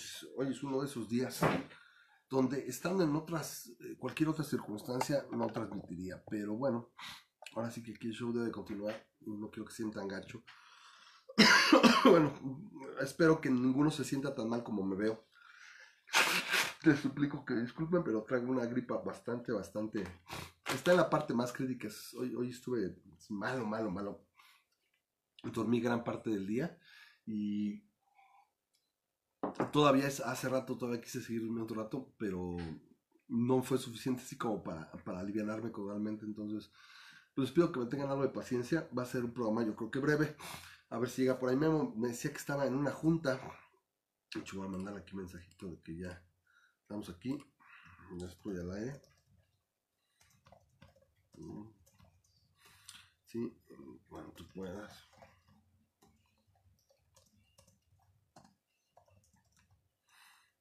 noches. Hoy es uno de esos días donde estando en otras, eh, cualquier otra circunstancia no transmitiría, pero bueno, ahora sí que aquí el show debe continuar no quiero que sientan gacho. bueno, espero que ninguno se sienta tan mal como me veo. Les suplico que disculpen, pero traigo una gripa bastante, bastante... Está en la parte más crítica. Hoy, hoy estuve malo, malo, malo. Dormí gran parte del día y todavía es, hace rato, todavía quise seguir un otro rato, pero no fue suficiente así como para, para aliviarme cordialmente. Entonces, pues les pido que me tengan algo de paciencia. Va a ser un programa, yo creo que breve. A ver si llega por ahí. Memo me decía que estaba en una junta. De hecho, voy a mandar aquí un mensajito de que ya estamos aquí. Ya estoy al aire. Sí, cuando tú puedas.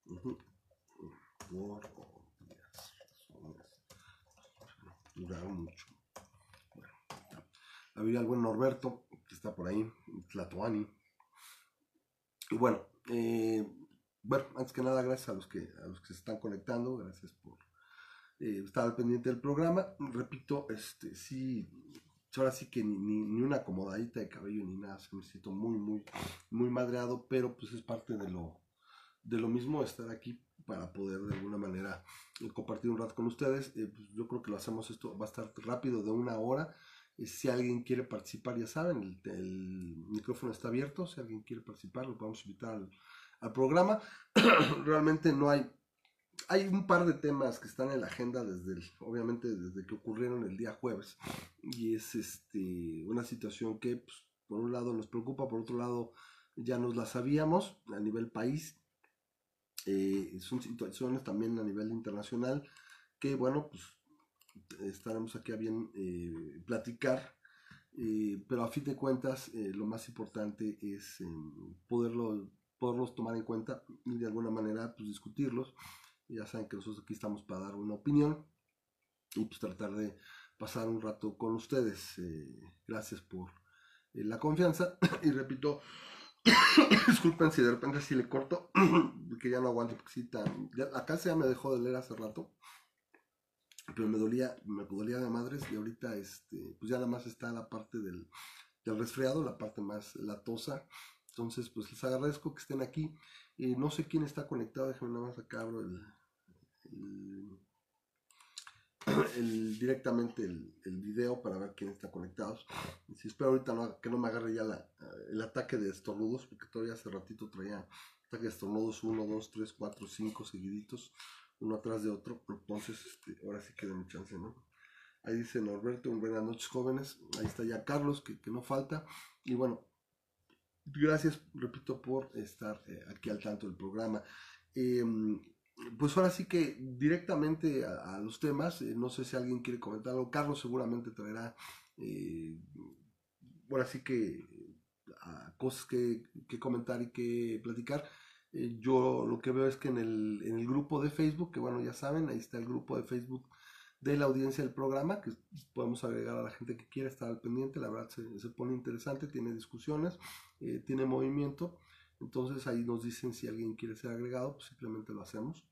Por obvias razones. Duraron mucho. Bueno, había el buen Norberto, que está por ahí, Tlatoani. Y bueno, eh, bueno, antes que nada, gracias a los que, a los que se están conectando, gracias por eh, estar al pendiente del programa. Repito, este, sí, ahora sí que ni, ni, una acomodadita de cabello ni nada, se me siento muy, muy, muy madreado, pero pues es parte de lo, de lo mismo estar aquí para poder de alguna manera eh, compartir un rato con ustedes. Eh, pues yo creo que lo hacemos esto, va a estar rápido de una hora. Eh, si alguien quiere participar, ya saben, el, micrófono está abierto. Si alguien quiere participar, lo podemos invitar al, programa. Realmente no hay hay un par de temas que están en la agenda desde obviamente desde que ocurrieron el día jueves y es este una situación que pues, por un lado nos preocupa por otro lado ya nos la sabíamos a nivel país eh, son situaciones también a nivel internacional que, bueno, pues estaremos aquí a bien eh, platicar, eh, pero a fin de cuentas lo más importante es em, poderlo, poderlos tomar en cuenta y de alguna manera pues, discutirlos. Ya saben que nosotros aquí estamos para dar una opinión y pues tratar de pasar un rato con ustedes. gracias por la confianza y repito, Disculpen si de repente si le corto, que ya no aguanto, porque sí, acá se me dejó de leer hace rato, pero me dolía, me dolía de madres y ahorita, este, pues ya nada más está la parte del, del resfriado, la parte más latosa, entonces pues les agradezco que estén aquí, y no sé quién está conectado, déjenme nada más acá abro el, directamente el, video para ver quién está conectado. Si espero ahorita que no me agarre ya la, el ataque de estornudos, porque todavía hace ratito traía ataque de estornudos 1, 2, 3, 4, 5 seguiditos, uno atrás de otro. Entonces, este, ahora sí queda mi chance, ¿no? Ahí dice Norberto, buenas noches jóvenes. Ahí está ya Carlos, que, que no falta. Y bueno, gracias, repito, por estar eh, aquí al tanto del programa. Eh, pues ahora sí que directamente a, los temas, eh, no sé si alguien quiere comentar algo, Carlos seguramente traerá, eh, ahora sí que cosas que, comentar y que platicar. Eh, yo lo que veo es que en el, en el grupo de Facebook, que bueno, ya saben, ahí está el grupo de Facebook de la audiencia del programa, que podemos agregar a la gente que quiera estar al pendiente, la verdad se, se pone interesante, tiene discusiones, tiene movimiento. Entonces ahí nos dicen si alguien quiere ser agregado, pues simplemente lo hacemos.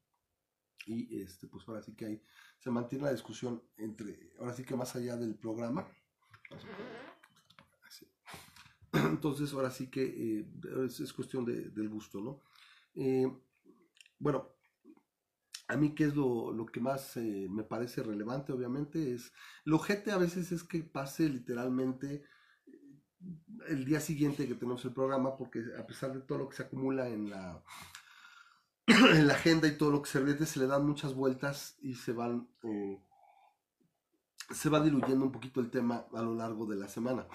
Y este, pues ahora sí que ahí se mantiene la discusión entre, ahora sí que más allá del programa. Entonces ahora sí que eh, es, cuestión de, del gusto, ¿no? Eh, bueno, a mí qué es lo, lo que más eh, me parece relevante, obviamente, es, lo gente a veces es que pase literalmente el día siguiente que tenemos el programa, porque a pesar de todo lo que se acumula en la, en la agenda y todo lo que se viene, se le dan muchas vueltas y se van eh, se va diluyendo un poquito el tema a lo largo de la semana.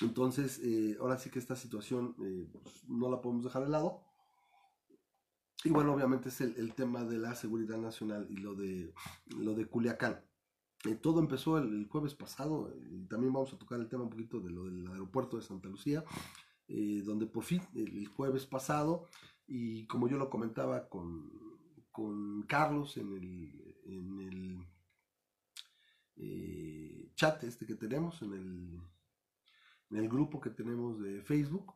Entonces, eh, ahora sí que esta situación eh, pues, no la podemos dejar de lado. Y bueno, obviamente es el, el, tema de la seguridad nacional y lo de, lo de Culiacán. Eh, todo empezó el, jueves pasado y también vamos a tocar el tema un poquito de lo del aeropuerto de Santa Lucía, eh, donde por fin el, jueves pasado, y como yo lo comentaba con, con Carlos en el, en el eh, chat este que tenemos, en el, en el grupo que tenemos de Facebook,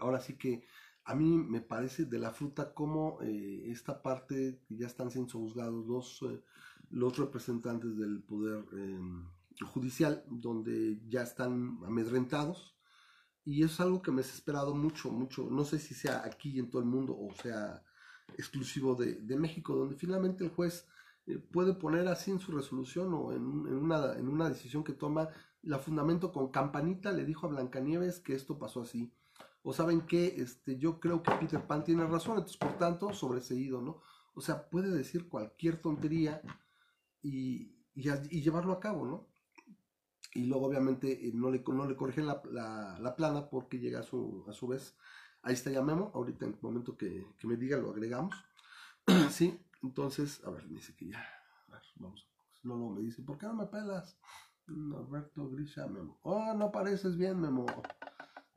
ahora sí que a mí me parece de la fruta como eh, esta parte que ya están siendo juzgados los, eh, los representantes del poder em, judicial, donde ya están amedrentados. Y es algo que me ha esperado mucho, mucho. No sé si sea aquí en todo el mundo o sea exclusivo de, de México, donde finalmente el juez eh, puede poner así en su resolución o en, en, una, en una decisión que toma la fundamento con campanita, le dijo a Blancanieves que esto pasó así o saben que este, yo creo que Peter Pan tiene razón, entonces por tanto, sobreseído, ¿no? O sea, puede decir cualquier tontería y, llevarlo a cabo, ¿no? Y luego obviamente eh, no le, no le corrigen la, la, plana porque llega a su, a su vez. Ahí está ya Memo, ahorita en el momento que, que me diga lo agregamos. sí, entonces, a ver, me dice que ya, a ver, vamos. No, no, me dice, ¿por qué no me pelas? Norberto Grisha, Memo. Oh, no pareces bien, Memo.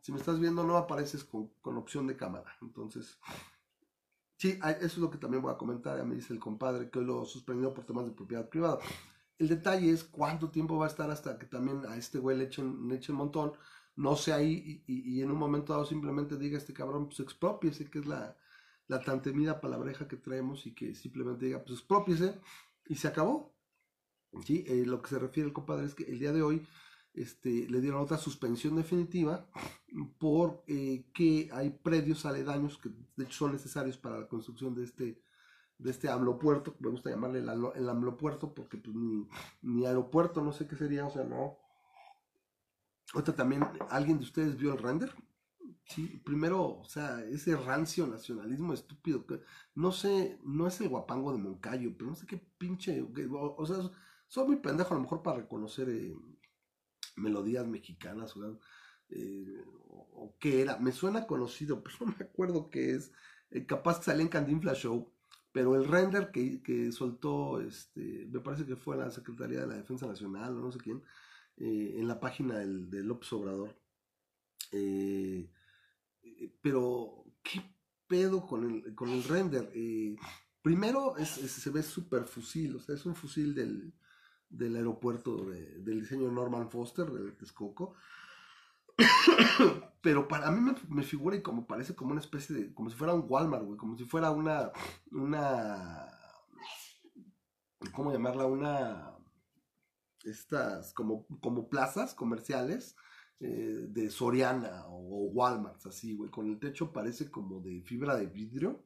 Si me estás viendo, no apareces con, opción de cámara. Entonces, sí, eso es lo que también voy a comentar. Ya me dice el compadre que hoy lo suspendió por temas de propiedad privada. El detalle es cuánto tiempo va a estar hasta que también a este güey le echen, le echen un montón. No sé ahí y, en un momento dado simplemente diga este cabrón, pues expropiese, que es la, la tan temida palabreja que traemos y que simplemente diga, pues expropiese y se acabó. ¿Sí? Eh, lo que se refiere el compadre es que el día de hoy este, le dieron otra suspensión definitiva por eh, que hay predios aledaños que de hecho son necesarios para la construcción de este de este amlopuerto, me gusta llamarle el, el amlopuerto porque pues, ni, aeropuerto, no sé qué sería, o sea, no. Otra también, ¿alguien de ustedes vio el render? Sí, primero, o sea, ese rancio nacionalismo estúpido, no sé, no es el guapango de Moncayo, pero no sé qué pinche, o, sea, soy muy pendejo a lo mejor para reconocer eh, melodías mexicanas eh, o, qué era. Me suena conocido, pero no me acuerdo qué es. Eh, capaz que salía en Candinfla Show, pero el render que, soltó, este, me parece que fue la Secretaría de la Defensa Nacional o no sé quién, eh, en la página del, de López Obrador. pero, ¿qué pedo con el, con el render? primero se ve súper fusil, o sea, es un fusil del, del aeropuerto del diseño Norman Foster, de Texcoco. Pero para mí me, figura y como parece como una especie de, como si fuera un Walmart, como si fuera una, una, ¿cómo llamarla? Una, estas, como, como plazas comerciales eh, de Soriana o, Walmart, así, güey, con el techo parece como de fibra de vidrio,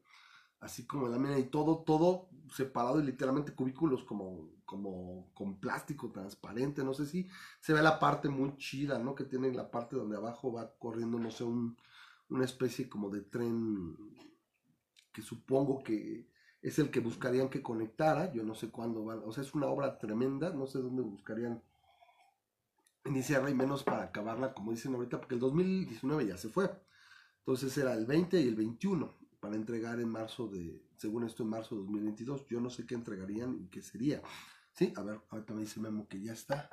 así como la mina y todo, todo separado y literalmente cubículos como como con plástico transparente, no sé si se ve la parte muy chida, ¿no? Que tiene la parte donde abajo va corriendo, no sé, una especie como de tren que supongo que es el que buscarían que conectara, yo no sé cuándo van, o sea, es una obra tremenda, no sé dónde buscarían iniciarla y menos para acabarla, como dicen ahorita, porque el 2019 ya se fue, entonces era el 20 y el 21 para entregar en marzo de, según esto en marzo de 2022, yo no sé qué entregarían y qué sería. Sí, a ver, ahorita me dice Memo que ya está.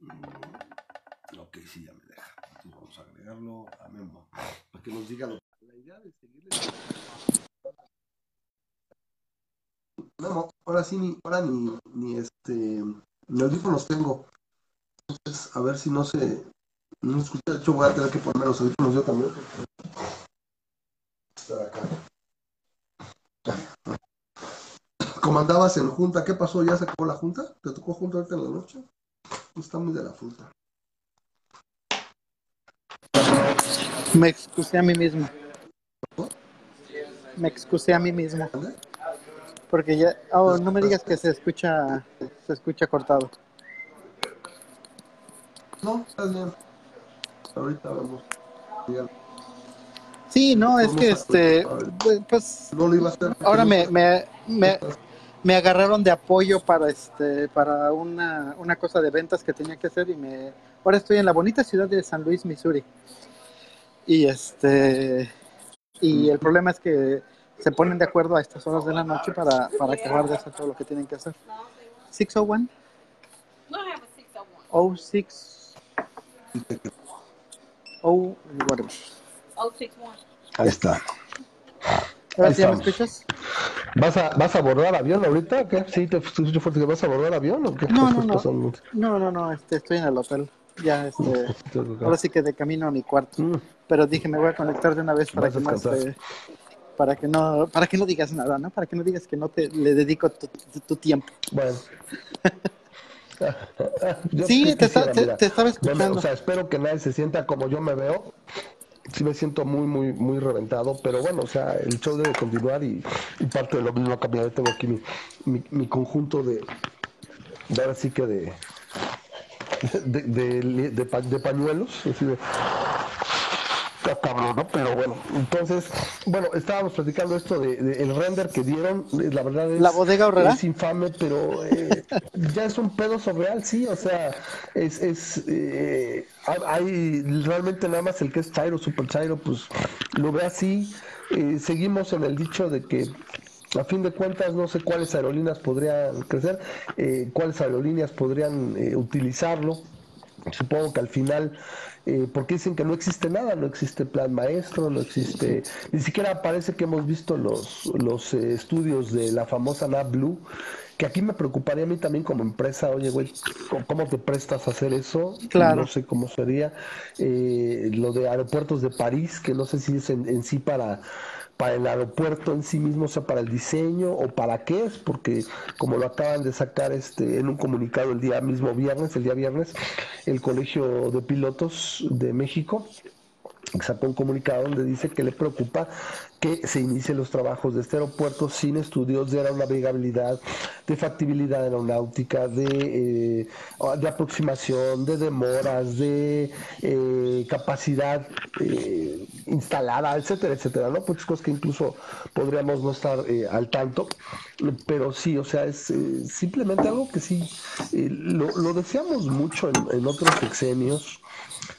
Mm, ok, sí, ya me deja. Entonces vamos a agregarlo a Memo para que nos diga lo La idea de seguirle. Memo, ahora sí, ni, ahora ni, ni este, ni audífonos tengo. Entonces, a ver si no se. No escucha, de hecho voy a tener que poner los audífonos yo también. Estar acá. Como andabas en junta, ¿qué pasó? ¿Ya se acabó la junta? ¿Te tocó junta ahorita en la noche? Está muy de la fruta. Me excusé a mí mismo. Me excusé a mí mismo. Porque ya, oh, no me digas que se escucha, se escucha cortado. No, está bien. Ahorita vamos. Sí, no, es que este, pues, no lo iba a hacer. Ahora me, me, me, me agarraron de apoyo para este para una, una, cosa de ventas que tenía que hacer y me ahora estoy en la bonita ciudad de San Luis, Missouri. Y este y el problema es que se ponen de acuerdo a estas horas de la noche para, para acabar de hacer todo lo que tienen que hacer. 601 06 Oh, whatever. 061. Ahí está. ¿Ahora sí me escuchas? ¿Vas a, ¿Vas a abordar avión ahorita? ¿Qué? ¿Sí te escucho fuerte que vas a abordar avión o qué? No, no, no. No, no, no, este, estoy en el hotel. ya este, ahora sí que de camino a mi cuarto. Mm. Pero dije, me voy a conectar de una vez para que no este, para que no, para que no digas nada, ¿no? Para que no digas que no te le dedico tu, tiempo. Bueno. sí, te, estaba escuchando. o sea, espero que nadie se sienta como yo me veo. Sí me siento muy, muy, muy reventado, pero bueno, o sea, el show debe continuar y, parte de lo mismo cambiado. Tengo aquí mi, conjunto de, ahora sí que de, de, pañuelos, así cabrón, ¿no? Pero bueno, entonces, bueno, estábamos platicando esto de, el render que dieron, la verdad es, ¿La bodega horrera? es infame, pero eh, ya es un pedo surreal, sí, o sea, es, es eh, hay realmente nada más el que es Chairo, Super Chairo, pues lo ve así, eh, seguimos en el dicho de que a fin de cuentas no sé cuáles aerolíneas podrían crecer, cuáles aerolíneas podrían utilizarlo. Supongo que al final eh, porque dicen que no existe nada, no existe plan maestro, no existe, ni siquiera parece que hemos visto los, los eh, estudios de la famosa NAV Blue, que aquí me preocuparía a mí también como empresa, oye, güey, ¿cómo te prestas a hacer eso? Claro. No sé cómo sería. Eh, lo de aeropuertos de París, que no sé si es en sí para para el aeropuerto en sí mismo, o sea, para el diseño o para qué es, porque como lo acaban de sacar este en un comunicado el día mismo viernes, el día viernes, el Colegio de Pilotos de México sacó un comunicado donde dice que le preocupa que se inicien los trabajos de este aeropuerto sin estudios de aeronavegabilidad, de factibilidad aeronáutica, de, eh, aproximación, de demoras, de eh, capacidad eh, instalada, etcétera, etcétera, ¿no? Muchas cosas que incluso podríamos no estar al tanto, pero sí, o sea, es simplemente algo que sí, lo, lo, deseamos mucho en, en otros sexenios,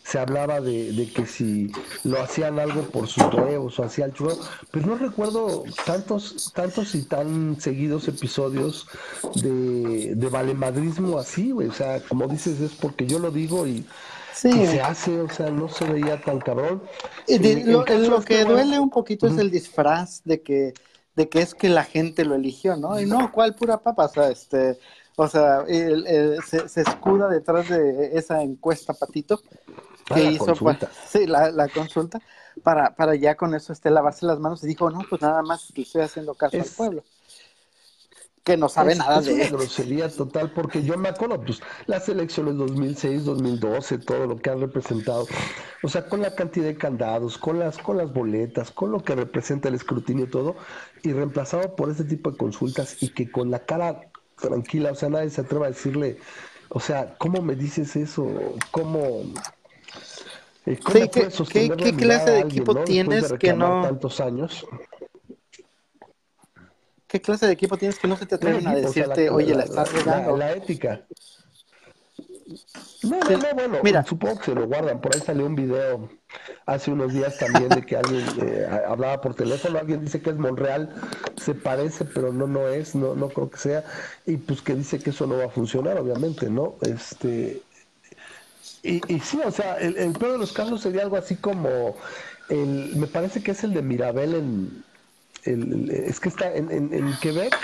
se hablaba de, que si lo hacían algo por sus huevos o hacía el churro, pues no recuerdo tantos, tantos y tan seguidos episodios de, de valemadrismo así, güey. O sea, como dices, es porque yo lo digo y, se hace, o sea, no se veía tan cabrón. lo, que duele un poquito es el disfraz de que, de que es que la gente lo eligió, ¿no? Y no, ¿cuál pura papa? O sea, este o sea, se, escuda detrás de esa encuesta, Patito, ah, que hizo sí, la, consulta, para, para ya con eso este, lavarse las manos. Y dijo, no, pues nada más que estoy haciendo caso al pueblo. Que no sabe nada de una grosería total, porque yo me acuerdo, pues, las elecciones 2006, 2012, todo lo que han representado, o sea, con la cantidad de candados, con las, con las boletas, con lo que representa el escrutinio y todo, y reemplazado por ese tipo de consultas y que con la cara tranquila, o sea, nadie se atreva a decirle, o sea, ¿cómo me dices eso? ¿Cómo... Eh, ¿Qué, clase de equipo tienes que no... Tantos años. ¿Qué clase de equipo tienes que no se te atreven a decirte, oye, la, estás regando? La, ética. No, no, no, bueno, Mira. supongo que se lo guardan. Por ahí salió un video hace unos días también de que alguien eh, hablaba por teléfono, alguien dice que es Monreal, se parece, pero no, no es, no, no creo que sea, y pues que dice que eso no va a funcionar, obviamente, ¿no? Este, y, y sí, o sea, el, el peor de los casos sería algo así como, el, me parece que es el de Mirabel en, el, es que está en, en, en Quebec,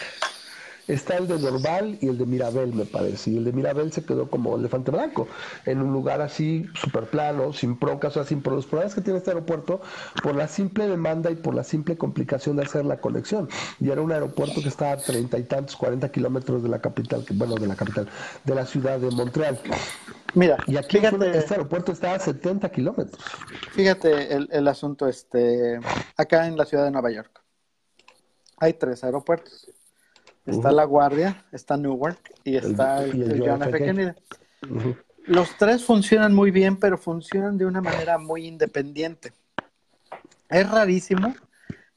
Está el de Norval y el de Mirabel, me parece. Y el de Mirabel se quedó como elefante blanco, en un lugar así, súper plano, sin broncas, o sea, sin los problemas que tiene este aeropuerto, por la simple demanda y por la simple complicación de hacer la conexión. Y era un aeropuerto que estaba a treinta y tantos, cuarenta kilómetros de la capital, bueno, de la capital, de la ciudad de Montreal. Mira, y aquí fíjate, este aeropuerto está a 70 kilómetros. Fíjate el, el asunto este acá en la ciudad de Nueva York. Hay tres aeropuertos Está La Guardia, está Newark y está el, John F. Kennedy. Los tres funcionan muy bien, pero funcionan de una manera muy independiente. Es rarísimo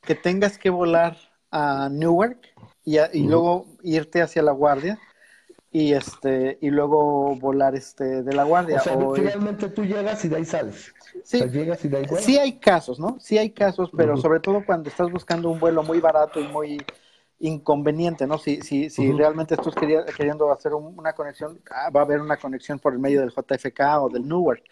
que tengas que volar a Newark y, y luego irte hacia La Guardia y este y luego volar este de La Guardia. O sea, finalmente tú llegas y de ahí sales. Sí, llegas y de ahí sí hay casos, ¿no? Sí hay casos, pero sobre todo cuando estás buscando un vuelo muy barato y muy inconveniente, ¿no? Si, si, si realmente estás queriendo hacer una conexión, ah, va a haber una conexión por el medio del JFK o del Newark.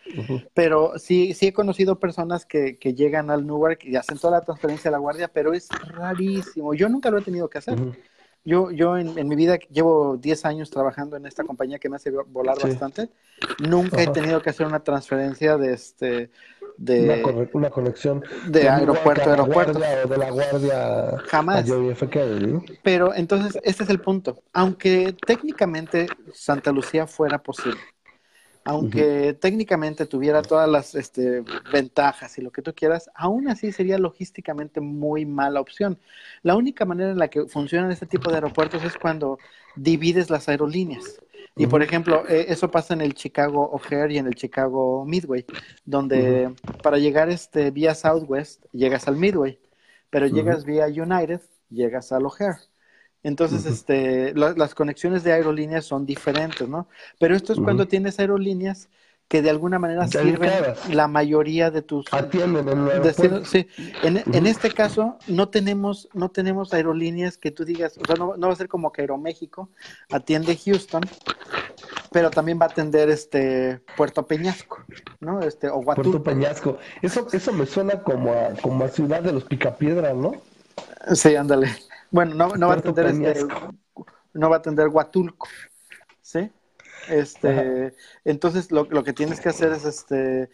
Pero sí, sí he conocido personas que, que, llegan al Newark y hacen toda la transferencia a la guardia, pero es rarísimo. Yo nunca lo he tenido que hacer. Yo, yo en, mi vida llevo 10 años trabajando en esta compañía que me hace volar bastante. Nunca he tenido que hacer una transferencia de este de una, conexión de, aeropuerto a aeropuerto. de la guardia jamás. pero entonces este es el punto. Aunque técnicamente Santa Lucía fuera posible aunque técnicamente tuviera todas las este, ventajas y lo que tú quieras, aún así sería logísticamente muy mala opción. La única manera en la que funcionan este tipo de aeropuertos es cuando divides las aerolíneas. Y por ejemplo, eh, eso pasa en el Chicago O'Hare y en el Chicago Midway, donde para llegar este, vía Southwest llegas al Midway, pero llegas vía United, llegas al O'Hare. Entonces, este, las conexiones de aerolíneas son diferentes, ¿no? Pero esto es cuando tienes aerolíneas que de alguna manera sirven la mayoría de tus atienden en el sí. En, en, este caso no tenemos no tenemos aerolíneas que tú digas o sea no, va a ser como que Aeroméxico atiende Houston pero también va a atender este Puerto Peñasco no este o Puerto Peñasco. Eso eso me suena como a como a ciudad de los Picapiedras no sí ándale. Bueno, no, no va a atender este, no va a atender Huatulco, ¿sí? Este, entonces lo, lo, que tienes que hacer es este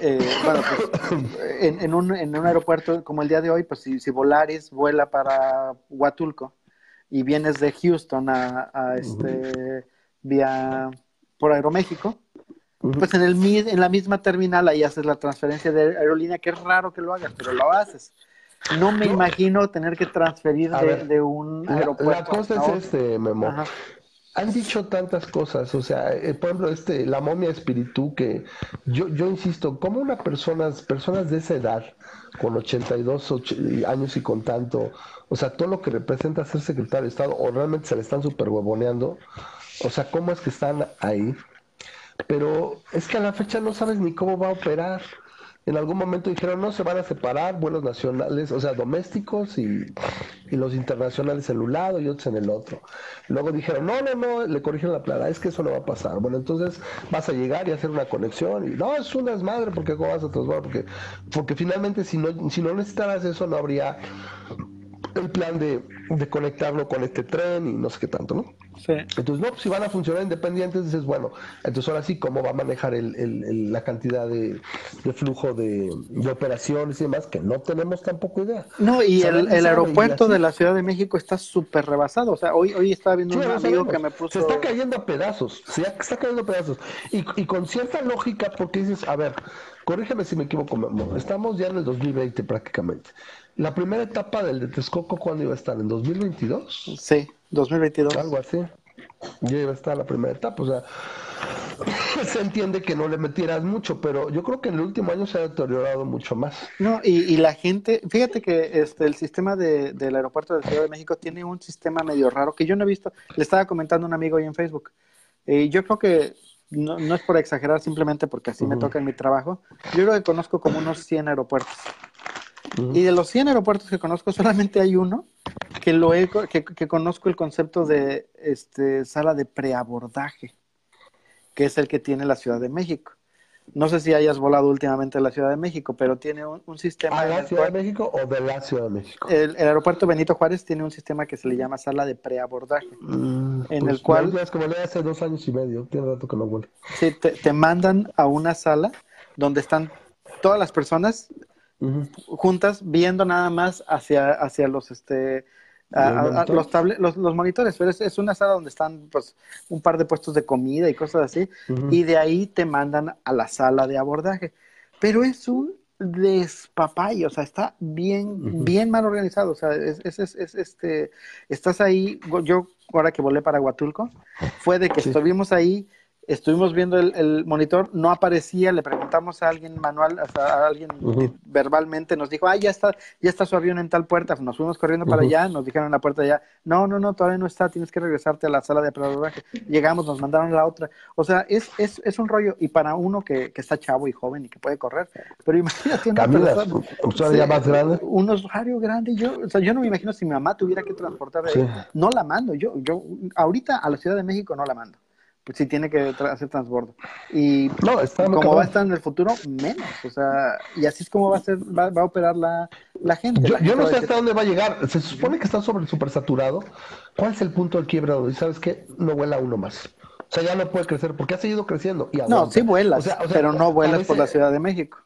eh, bueno, pues, en, en, un, en un aeropuerto como el día de hoy, pues si, si Volaris vuela para Huatulco y vienes de Houston a, a este vía por Aeroméxico, pues en el en la misma terminal ahí haces la transferencia de aerolínea, que es raro que lo hagas, pero lo haces. No me imagino tener que transferir de, un aeropuerto. La cosa es este, Memo. Han dicho tantas cosas, o sea, eh, por ejemplo, este, la momia espíritu, que yo, yo insisto, como una persona, personas de esa edad, con 82 años y con tanto, o sea, todo lo que representa ser secretario de Estado, o realmente se le están super huevoneando, o sea, ¿cómo es que están ahí? Pero es que a la fecha no sabes ni cómo va a operar en algún momento dijeron no se van a separar vuelos nacionales, o sea, domésticos y, los internacionales en un lado y otros en el otro. Luego dijeron no, no, no, le corrigen la plana, es que eso no va a pasar. Bueno, entonces vas a llegar y hacer una conexión y no, es una desmadre porque cómo vas a transformar, porque, porque finalmente si no, si no necesitaras eso no habría el plan de, de conectarlo con este tren y no sé qué tanto, ¿no? Entonces, no, si van a funcionar independientes, dices, bueno, entonces ahora sí, ¿cómo va a manejar el, la cantidad de, flujo de, operaciones y demás? Que no tenemos tampoco idea. No, y el, aeropuerto de la Ciudad de México está súper rebasado. O sea, hoy, hoy estaba viendo un amigo que me puso. Se está cayendo a pedazos, se está cayendo a pedazos. Y, y con cierta lógica, porque dices, a ver, corrígeme si me equivoco, estamos ya en el 2020 prácticamente. La primera etapa del de Texcoco, ¿cuándo iba a estar? ¿En 2022? Sí. 2022. Algo así. Ya iba a estar la primera etapa, o sea, se entiende que no le metieras mucho, pero yo creo que en el último año se ha deteriorado mucho más. No, y, la gente, fíjate que este el sistema de, del aeropuerto de Ciudad de México tiene un sistema medio raro que yo no he visto, le estaba comentando a un amigo ahí en Facebook, y yo creo que no, no, es por exagerar, simplemente porque así me toca en mi trabajo, yo creo que conozco como unos 100 aeropuertos. Y de los 100 aeropuertos que conozco, solamente hay uno que, lo he, que, que conozco el concepto de este, sala de preabordaje, que es el que tiene la Ciudad de México. No sé si hayas volado últimamente a la Ciudad de México, pero tiene un, sistema. ¿A la Ciudad de México o de la Ciudad de México? El, aeropuerto Benito Juárez tiene un sistema que se le llama sala de preabordaje. Mm, en pues el cual. Es que volé hace dos años y medio, tiene rato que no vuelvo. Sí, te, te mandan a una sala donde están todas las personas juntas viendo nada más hacia, hacia los este los, los, los, monitores, pero es, una sala donde están pues un par de puestos de comida y cosas así, y de ahí te mandan a la sala de abordaje. Pero es un despapay, o sea, está bien, bien mal organizado, o sea, es, es, es, este, estás ahí, yo ahora que volé para Huatulco, fue de que estuvimos ahí estuvimos viendo el, monitor, no aparecía, le preguntamos a alguien manual, a alguien verbalmente, nos dijo, ah, ya está, ya está su avión en tal puerta, nos fuimos corriendo para allá, nos dijeron en la puerta allá, no, no, no, todavía no está, tienes que regresarte a la sala de aprobaje. Llegamos, nos mandaron a la otra, o sea, es, es, es un rollo, y para uno que, que, está chavo y joven y que puede correr, pero imagínate una persona, más grande. un usuario grande, yo, o sea, yo no me imagino si mi mamá tuviera que transportar, no la mando, yo, yo, ahorita a la Ciudad de México no la mando pues sí tiene que hacer transbordo. Y no, está como va a estar en el futuro, menos. O sea, y así es como va a ser, va, a operar la, gente. Yo, no sé hasta dónde va a llegar. Se supone que está sobre super saturado. ¿Cuál es el punto del quiebre? Y sabes qué, no vuela uno más. O sea, ya no puede crecer porque ha seguido creciendo. Y no, sí vuelas, pero no vuelas por la Ciudad de México.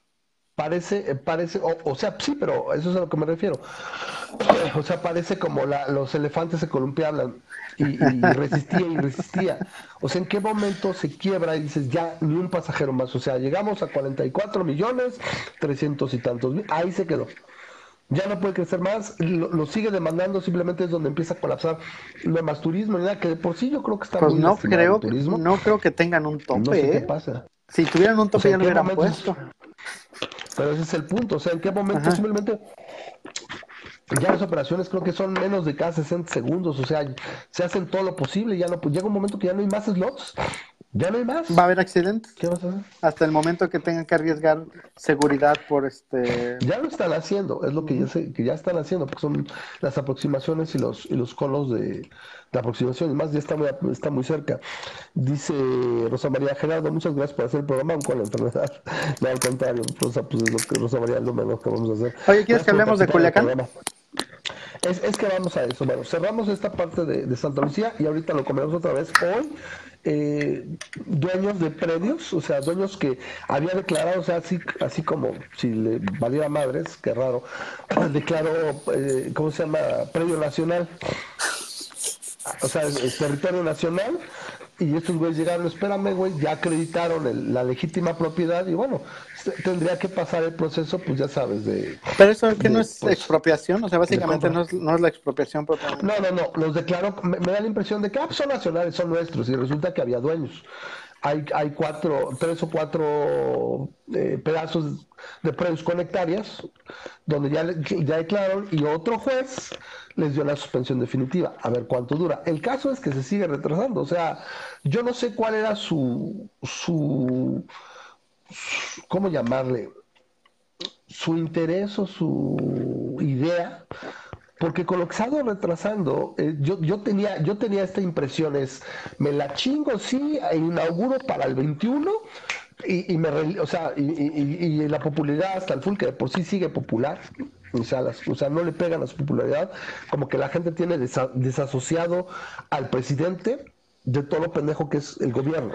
Parece, eh, parece, o, sea, sí, pero eso es a lo que me refiero. O sea, parece como la, los elefantes se columpiaban y, resistía y resistía. O sea, ¿en qué momento se quiebra y dices ya ni un pasajero más? O sea, llegamos a 44 millones, 300 y tantos Ahí se quedó. Ya no puede crecer más, lo, sigue demandando, simplemente es donde empieza a colapsar. Hay más turismo nada, que de por sí yo creo que está pues no creo, turismo. No creo que tengan un tope. No sé qué ¿eh? pasa. Si tuvieran un tope ya lo hubieran puesto. Pero ese es el punto, o sea, ¿en qué momento simplemente ya las operaciones creo que son menos de cada 60 segundos, o sea, se hacen todo lo posible, ya no, pues llega un momento que ya no hay más slots, ya no hay más. Va a haber accidentes. ¿Qué vas a hacer? Hasta el momento que tengan que arriesgar seguridad por este. Ya lo están haciendo, es lo que ya sé, que ya están haciendo, porque son las aproximaciones y los y los colos de, de aproximación, y más ya está muy, está muy cerca. Dice Rosa María Gerardo, muchas gracias por hacer el programa con la enfermedad. No, al contrario, Rosa, pues es lo que Rosa María es lo menos que vamos a hacer. Oye, ¿quieres que hablemos de Culiacán? Es, es, que vamos a eso. Bueno, cerramos esta parte de, de Santa Lucía y ahorita lo comemos otra vez. Hoy eh, dueños de predios, o sea, dueños que había declarado, o sea, así, así como si le valiera madres, qué raro, declaró, eh, ¿cómo se llama? Predio nacional. O sea, territorio nacional y estos güeyes llegaron, espérame, güey, ya acreditaron la legítima propiedad y bueno, tendría que pasar el proceso, pues ya sabes, de... Pero eso que no es pues, expropiación, o sea, básicamente no es, no es, la expropiación propiamente. No, no, no, los declaro, me, da la impresión de que ah, pues, son nacionales, son nuestros y resulta que había dueños. Hay, hay cuatro, tres o cuatro eh, pedazos de predios con hectáreas donde ya, ya declararon y otro juez les dio la suspensión definitiva. A ver cuánto dura. El caso es que se sigue retrasando. O sea, yo no sé cuál era su, su, ¿cómo llamarle? Su interés o su idea. Porque ido retrasando, eh, yo, yo, tenía, yo tenía esta impresión, es, me la chingo, sí, inauguro para el 21, y, y me, o sea, y, la popularidad hasta el full, que por sí sigue popular, o sea, o sea, no le pegan a su popularidad, como que la gente tiene desasociado al presidente de todo lo pendejo que es el gobierno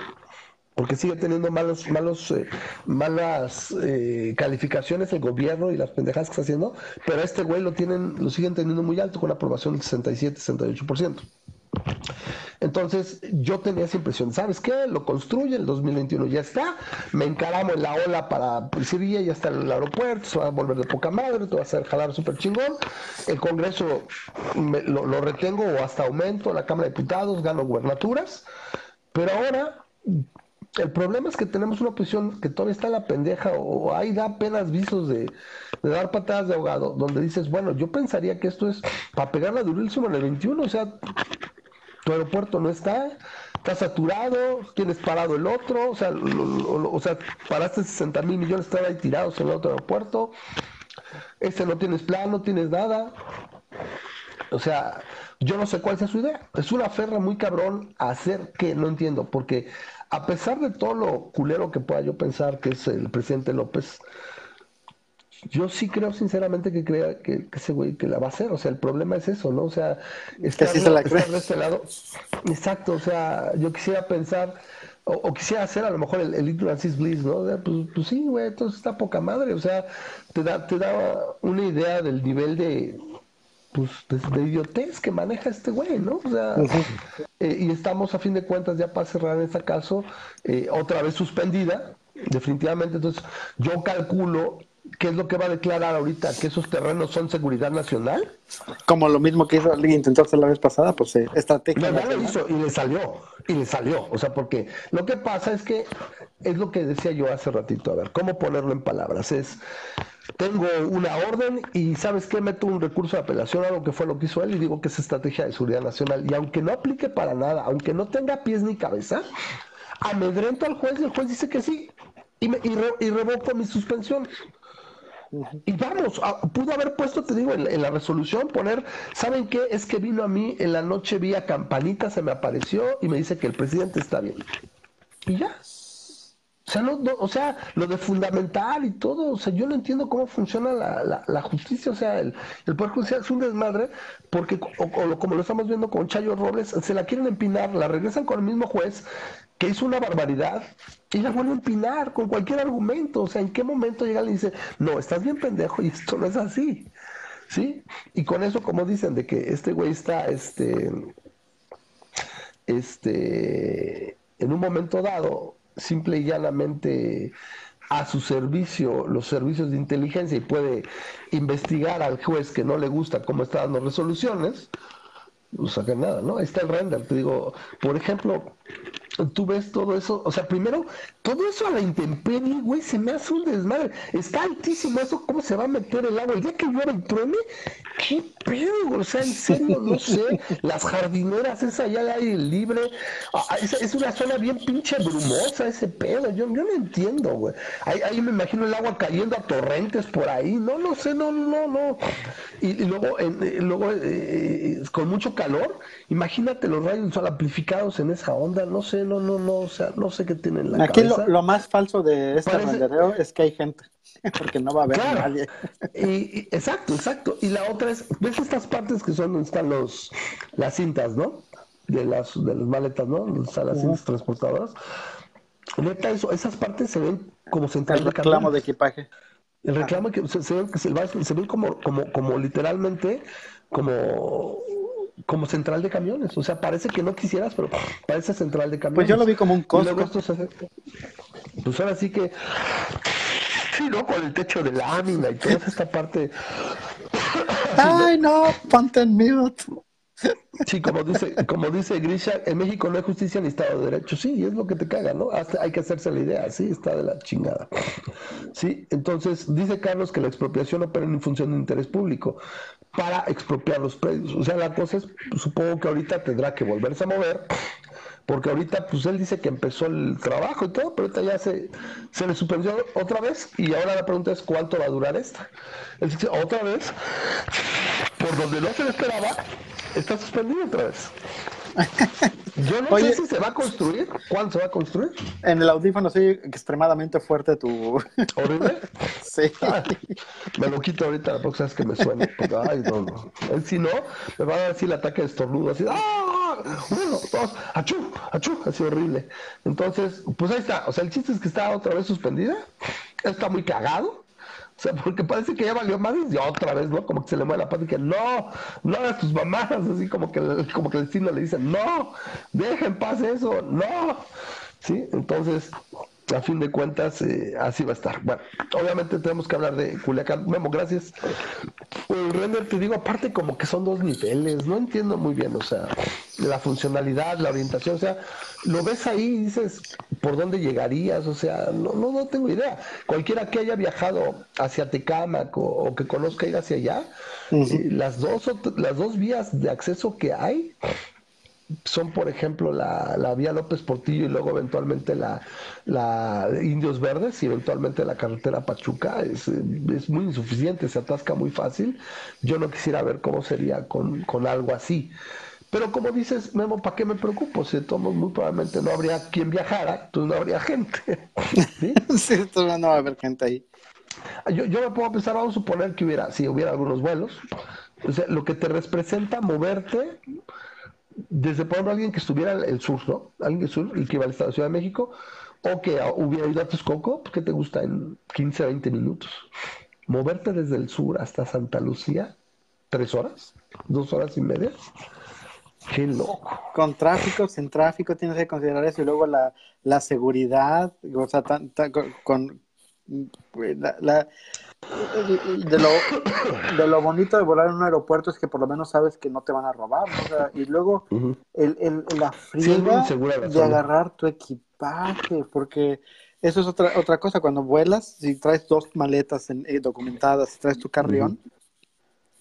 porque sigue teniendo malos, malos, eh, malas eh, calificaciones el gobierno y las pendejadas que está haciendo, pero este güey lo tienen, lo siguen teniendo muy alto con aprobación del 67, 68%. Entonces, yo tenía esa impresión, ¿sabes qué? Lo construye, el 2021 ya está, me encaramo en la ola para Siria, ya está en el aeropuerto, se va a volver de poca madre, te va a hacer jalar súper chingón, el Congreso lo, retengo o hasta aumento, la Cámara de Diputados, gano gubernaturas, pero ahora el problema es que tenemos una oposición que todavía está en la pendeja o ahí da apenas visos de, dar patadas de ahogado, donde dices, bueno, yo pensaría que esto es para pegarla durísimo en el 21, o sea, tu aeropuerto no está, está saturado, tienes parado el otro, o sea, o sea paraste 60 mil millones, están ahí tirados en el otro aeropuerto, este no tienes plan, no tienes nada. O sea, yo no sé cuál sea su idea. Es una ferra muy cabrón hacer que no entiendo, porque a pesar de todo lo culero que pueda yo pensar que es el presidente López, yo sí creo sinceramente que crea que, ese güey que la va a hacer, o sea, el problema es eso, ¿no? O sea, está se la de este lado. Exacto, o sea, yo quisiera pensar, o, quisiera hacer a lo mejor el, el Bliss, ¿no? pues, pues sí, güey, entonces está poca madre, o sea, te da, te da una idea del nivel de, pues, de, idiotez que maneja este güey, ¿no? O sea, eh, y estamos a fin de cuentas ya para cerrar en este caso, eh, otra vez suspendida, definitivamente, entonces yo calculo ¿Qué es lo que va a declarar ahorita? ¿Que esos terrenos son seguridad nacional? Como lo mismo que hizo, intentó hacer la vez pasada, pues eh, estrategia. Lo hizo y le salió, y le salió. O sea, porque lo que pasa es que, es lo que decía yo hace ratito, a ver, ¿cómo ponerlo en palabras? Es, tengo una orden y ¿sabes qué? Meto un recurso de apelación a lo que fue lo que hizo él y digo que es estrategia de seguridad nacional. Y aunque no aplique para nada, aunque no tenga pies ni cabeza, amedrento al juez y el juez dice que sí. Y, me, y revoco mi suspensión. Y vamos, pudo haber puesto, te digo, en, la resolución, poner, ¿saben qué? Es que vino a mí en la noche vía campanita, se me apareció y me dice que el presidente está bien. Y ya. O sea, no, o sea, lo de fundamental y todo, o sea, yo no entiendo cómo funciona la, la, justicia, o sea, el, el, Poder Judicial es un desmadre, porque o, como lo estamos viendo con Chayo Robles, se la quieren empinar, la regresan con el mismo juez que hizo una barbaridad y la vuelve a empinar con cualquier argumento, o sea, ¿en qué momento llega y dice, no, estás bien pendejo y esto no es así? ¿Sí? Y con eso, como dicen, de que este güey está, este, este, en un momento dado, simple y llanamente a su servicio los servicios de inteligencia y puede investigar al juez que no le gusta cómo está dando resoluciones, no saca nada, ¿no? Ahí está el render. Te digo, por ejemplo, tú ves todo eso, o sea, primero, todo eso a la intemperie, güey, se me hace un desmadre. Está altísimo eso, ¿cómo se va a meter el agua? El día que llueve el truene, ¿qué pedo? O sea, en serio, no sé. Las jardineras, esa allá de aire libre, ah, es, es, una zona bien pinche brumosa ese pedo. Yo, yo no entiendo, güey. Ahí, ahí, me imagino el agua cayendo a torrentes por ahí. No, no sé, no, no, no. Y, luego, en, eh, luego eh, eh, con mucho calor, imagínate los rayos sol amplificados en esa onda, no sé, no, no, no, o sea, no sé qué tienen la Aquí Lo, más falso de este rendereo es que hay gente, porque no va a haber nadie. Y, exacto, exacto. Y la otra es, ¿ves estas partes que son donde están los, las cintas, ¿no? De las, de las maletas, ¿no? Donde están las cintas transportadoras. Neta, eso, esas partes se ven como central El reclamo de equipaje. El reclamo que se, se, ven, que se, se ven como, como, como literalmente como como central de camiones. O sea, parece que no quisieras, pero parece central de camiones. Pues yo lo vi como un costo. Pues ahora sí que, sí, ¿no? Con el techo de lámina y toda esta parte. Ay, no, ponte en mute. Sí, como dice, como dice Grisha, en México no hay justicia ni Estado de Derecho. Sí, es lo que te caga, ¿no? Hasta hay que hacerse la idea, sí, está de la chingada. Sí, entonces dice Carlos que la expropiación opera en función de interés público para expropiar los predios. O sea, la cosa es, supongo que ahorita tendrá que volverse a mover, porque ahorita, pues él dice que empezó el trabajo y todo, pero ahorita ya se, se le suspendió otra vez y ahora la pregunta es cuánto va a durar esta. Él dice, otra vez, por donde no se le esperaba, está suspendido otra vez. Yo no sé si se va a construir. ¿Cuándo se va a construir? En el audífono soy extremadamente fuerte tu. ¿Horrible? sí. me lo quito ahorita la próxima vez que me suene. ay, no, no. Si no, me va a dar así el ataque de estornudo, así. ¡Ah! Uno, dos, achú, achú, así horrible. Entonces, pues ahí está. O sea, el chiste es que está otra vez suspendida. Está muy cagado. O sea, porque parece que ya valió más y otra vez, ¿no? Como que se le mueve la pata y que no, no hagas tus mamadas, así como que, como que el destino le dice, no, dejen paz eso, no. ¿Sí? Entonces, a fin de cuentas, eh, así va a estar. Bueno, obviamente tenemos que hablar de Culiacán. Memo, gracias. El render, te digo, aparte como que son dos niveles, no entiendo muy bien, o sea, la funcionalidad, la orientación, o sea, lo ves ahí y dices, ¿por dónde llegarías? O sea, no, no, no tengo idea. Cualquiera que haya viajado hacia Tecámac o, que conozca ir hacia allá, eh, las, dos, las dos vías de acceso que hay, son, por ejemplo, la, la, vía López Portillo y luego eventualmente la, la Indios Verdes y eventualmente la carretera Pachuca. Es, es, muy insuficiente, se atasca muy fácil. Yo no quisiera ver cómo sería con, con algo así. Pero como dices, Memo, ¿para qué me preocupo? Si todos muy probablemente no habría quien viajara, entonces no habría gente. ¿Sí? sí no va a haber gente ahí. Yo, yo me puedo pensar, vamos a suponer que hubiera, si hubiera algunos vuelos, o sea, lo que te representa moverte desde ejemplo alguien que estuviera el sur, ¿no? Alguien del sur y que iba al Estado de Ciudad de México, o que hubiera ido a Texcoco, pues, ¿qué te gusta? En 15 a 20 minutos. Moverte desde el sur hasta Santa Lucía, tres horas, dos horas y media. Qué loco. Con tráfico, sin tráfico, tienes que considerar eso. Y luego la, la seguridad, o sea, con, la, de lo, de lo bonito de volar en un aeropuerto es que por lo menos sabes que no te van a robar. y luego el, el, la friega de agarrar tu equipaje, porque eso es otra, otra cosa. Cuando vuelas, si traes dos maletas en, eh, documentadas, si traes tu carrión,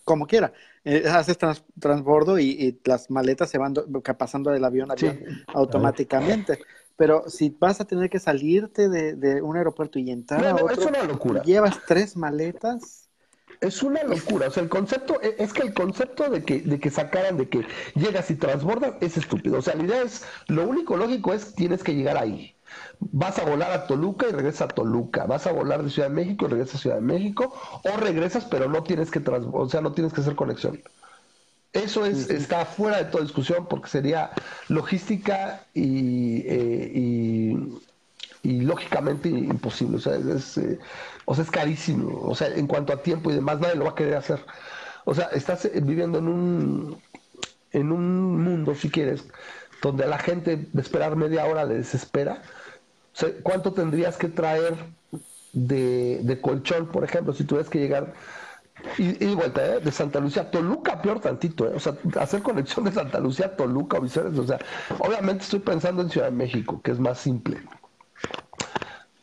como quiera, eh, haces transbordo y, las maletas se van pasando del avión a avión automáticamente. Pero si vas a tener que salirte de, un aeropuerto y entrar a otro, es una locura. llevas tres maletas. Es una locura, o sea, el concepto, e, es que el concepto de que, de que sacaran de que llegas y transbordas es estúpido. O sea, la idea es, lo único lógico es tienes que llegar ahí. Vas a volar a Toluca y regresas a Toluca. Vas a volar de Ciudad de México y regresas a Ciudad de México. O regresas, pero no tienes que trans, o sea, no tienes que hacer conexión. Eso es, está fuera de toda discusión porque sería logística y, eh, y, lógicamente imposible. O sea, es, eh, o sea, es carísimo. O sea, en cuanto a tiempo y demás, nadie lo va a querer hacer. O sea, estás eh, viviendo en un, en un mundo, si quieres, donde a la gente de esperar media hora le desespera. O sea, ¿Cuánto tendrías que traer de, de colchón, por ejemplo, si tuvieras que llegar y, vuelta, de Santa Lucía Toluca, peor tantito, ¿eh? o sea, hacer conexión de Santa Lucía Toluca o o sea, obviamente estoy pensando en Ciudad de México, que es más simple.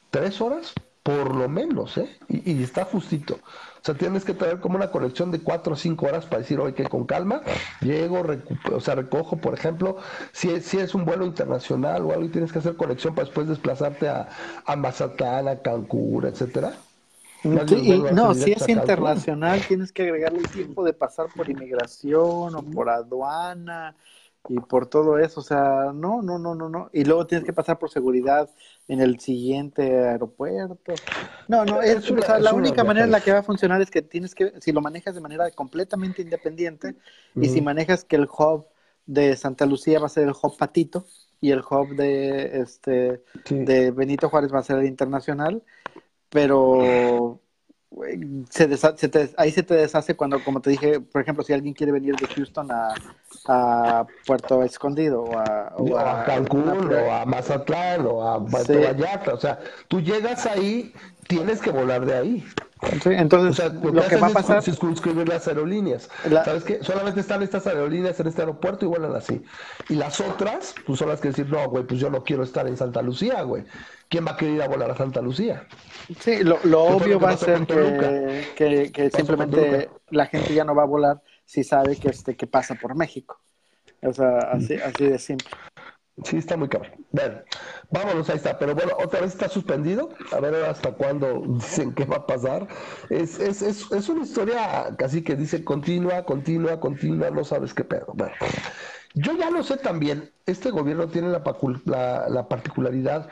Tres horas, por lo menos, ¿eh? Y, está justito. O sea, tienes que traer como una conexión de cuatro o cinco horas para decir, oye, que con calma, llego, o sea, recojo, por ejemplo, si, si es un vuelo internacional o algo y tienes que hacer conexión para después desplazarte a, a a Cancún, etcétera no, si es internacional, tienes que agregarle el tiempo de pasar por inmigración o por aduana y por todo eso. O sea, no, no, no, no, no. Y luego tienes que pasar por seguridad en el siguiente aeropuerto. No, no, es, la única manera en la que va a funcionar es que tienes que, si lo manejas de manera completamente independiente y si manejas que el hub de Santa Lucía va a ser el hub patito y el hub de este de Benito Juárez va a ser el internacional pero se, se te, ahí se te deshace cuando, como te dije, por ejemplo, si alguien quiere venir de Houston a, a Puerto Escondido o a, o a, Cancún o a Mazatlán o a Puerto Vallarta, o sea, tú llegas ahí, tienes que volar de ahí. Entonces, lo, que, va a pasar es circunscribir las aerolíneas. ¿Sabes qué? Solamente están estas aerolíneas en este aeropuerto y vuelan así. Y las otras, pues son las que decir, no, güey, pues yo no quiero estar en Santa Lucía, güey. ¿quién va a querer ir a volar a Santa Lucía? Sí, lo, obvio va a ser que, simplemente la gente ya no va a volar si sabe que, este, que pasa por México. O sea, así, así de simple. Sí, está muy cabrón. Bueno, vámonos, ahí está. Pero bueno, otra vez está suspendido. A ver hasta cuándo dicen que va a pasar. Es, es, es, es una historia casi que dice continua, continua, continua, no sabes qué pedo. Bueno, yo ya lo sé también. Este gobierno tiene la, la, la particularidad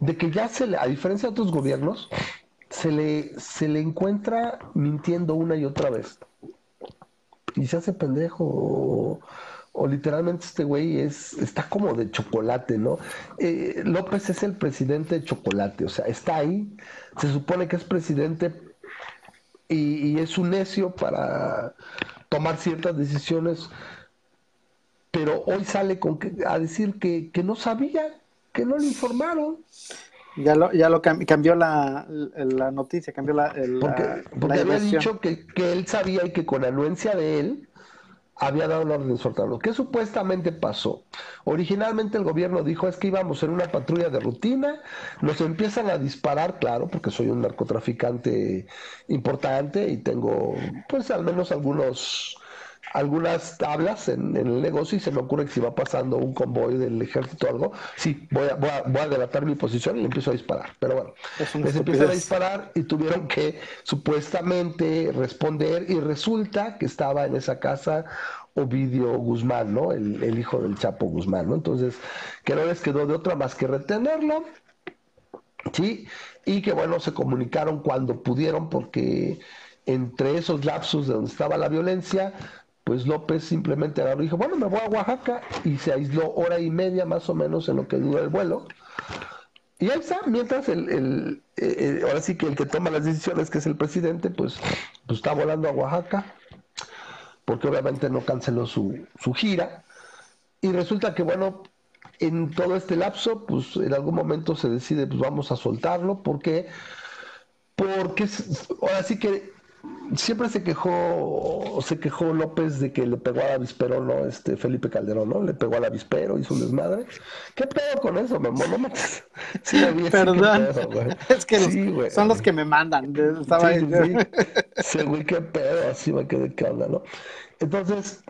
de que ya se le, a diferencia de otros gobiernos, se le, se le encuentra mintiendo una y otra vez. Y se hace pendejo. O, literalmente este güey es, está como de chocolate, ¿no? Eh, López es el presidente de chocolate, o sea, está ahí, se supone que es presidente y, es un necio para tomar ciertas decisiones, pero hoy sale con que, a decir que, que no sabía, que no le informaron. Ya lo, ya lo cambió la, la noticia, cambió la. porque, porque había dicho que, que, él sabía y que con anuencia de él había dado la orden de soltarlo. ¿Qué supuestamente pasó? Originalmente el gobierno dijo es que íbamos en una patrulla de rutina, nos empiezan a disparar, claro, porque soy un narcotraficante importante y tengo pues al menos algunos algunas tablas en, el negocio y se me ocurre que si va pasando un convoy del ejército o algo, sí, voy a, voy a, voy a delatar mi posición y le empiezo a disparar. Pero bueno, les empiezan a disparar y tuvieron que supuestamente responder y resulta que estaba en esa casa Ovidio Guzmán, ¿no? El, el hijo del Chapo Guzmán, ¿no? Entonces, que no les quedó de otra más que retenerlo, ¿sí? Y que bueno, se comunicaron cuando pudieron porque entre esos lapsos de donde estaba la violencia, pues López simplemente agarró y dijo, bueno, me voy a Oaxaca y se aisló hora y media más o menos en lo que dura el vuelo. Y ahí está, mientras el, el eh, eh, ahora sí que el que toma las decisiones, que es el presidente, pues, pues está volando a Oaxaca, porque obviamente no canceló su, su gira. Y resulta que, bueno, en todo este lapso, pues en algún momento se decide, pues vamos a soltarlo, porque porque ahora sí que siempre se quejó, se quejó López de que le pegó al avispero, ¿no? Este Felipe Calderón, ¿no? Le pegó al avispero, hizo un desmadre. ¿Qué pedo con eso, mamá? No Sí, Perdón. es que son los que me mandan. Estaba sí, sí. güey, qué pedo, así me quedé que onda, ¿no? Entonces,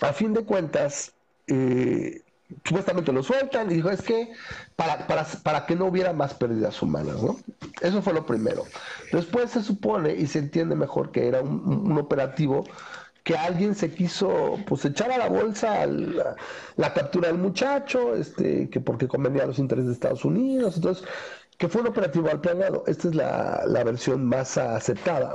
a fin de cuentas, eh, supuestamente lo sueltan y dijo, es que para, para, para, que no hubiera más pérdidas humanas, ¿no? Eso fue lo primero. Después se supone y se entiende mejor que era un, operativo que alguien se quiso pues echar a la bolsa la, captura del muchacho, este, que porque convenía a los intereses de Estados Unidos, entonces, que fue un operativo al planeado. Esta es la, la versión más aceptada.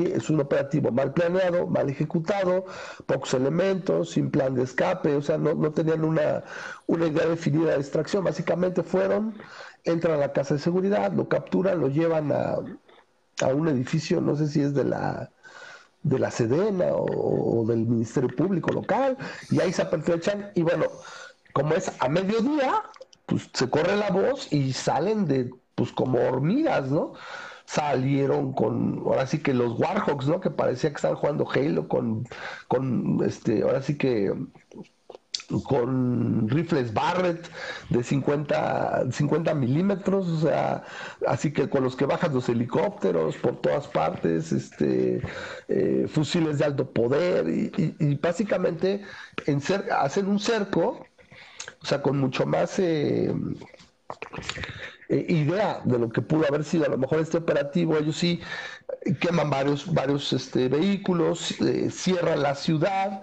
Es un operativo mal planeado, mal ejecutado, pocos elementos, sin plan de escape, o sea, no, no tenían una, una idea definida de extracción. Básicamente fueron, entran a la casa de seguridad, lo capturan, lo llevan a, a un edificio, no sé si es de la de la Sedena o, del Ministerio Público local, y ahí se apertrechan, y bueno, como es a mediodía, pues se corre la voz y salen de, pues como hormigas, ¿no? Salieron con, ahora sí que los Warhawks, ¿no? Que parecía que estaban jugando Halo con, con este, ahora sí que con rifles Barrett de 50, 50 milímetros, o sea, así que con los que bajan los helicópteros por todas partes, este, eh, fusiles de alto poder y, básicamente en hacen un cerco, o sea, con mucho más... Eh, idea de lo que pudo haber sido a lo mejor este operativo. Ellos sí queman varios, varios este, vehículos, eh, cierran la ciudad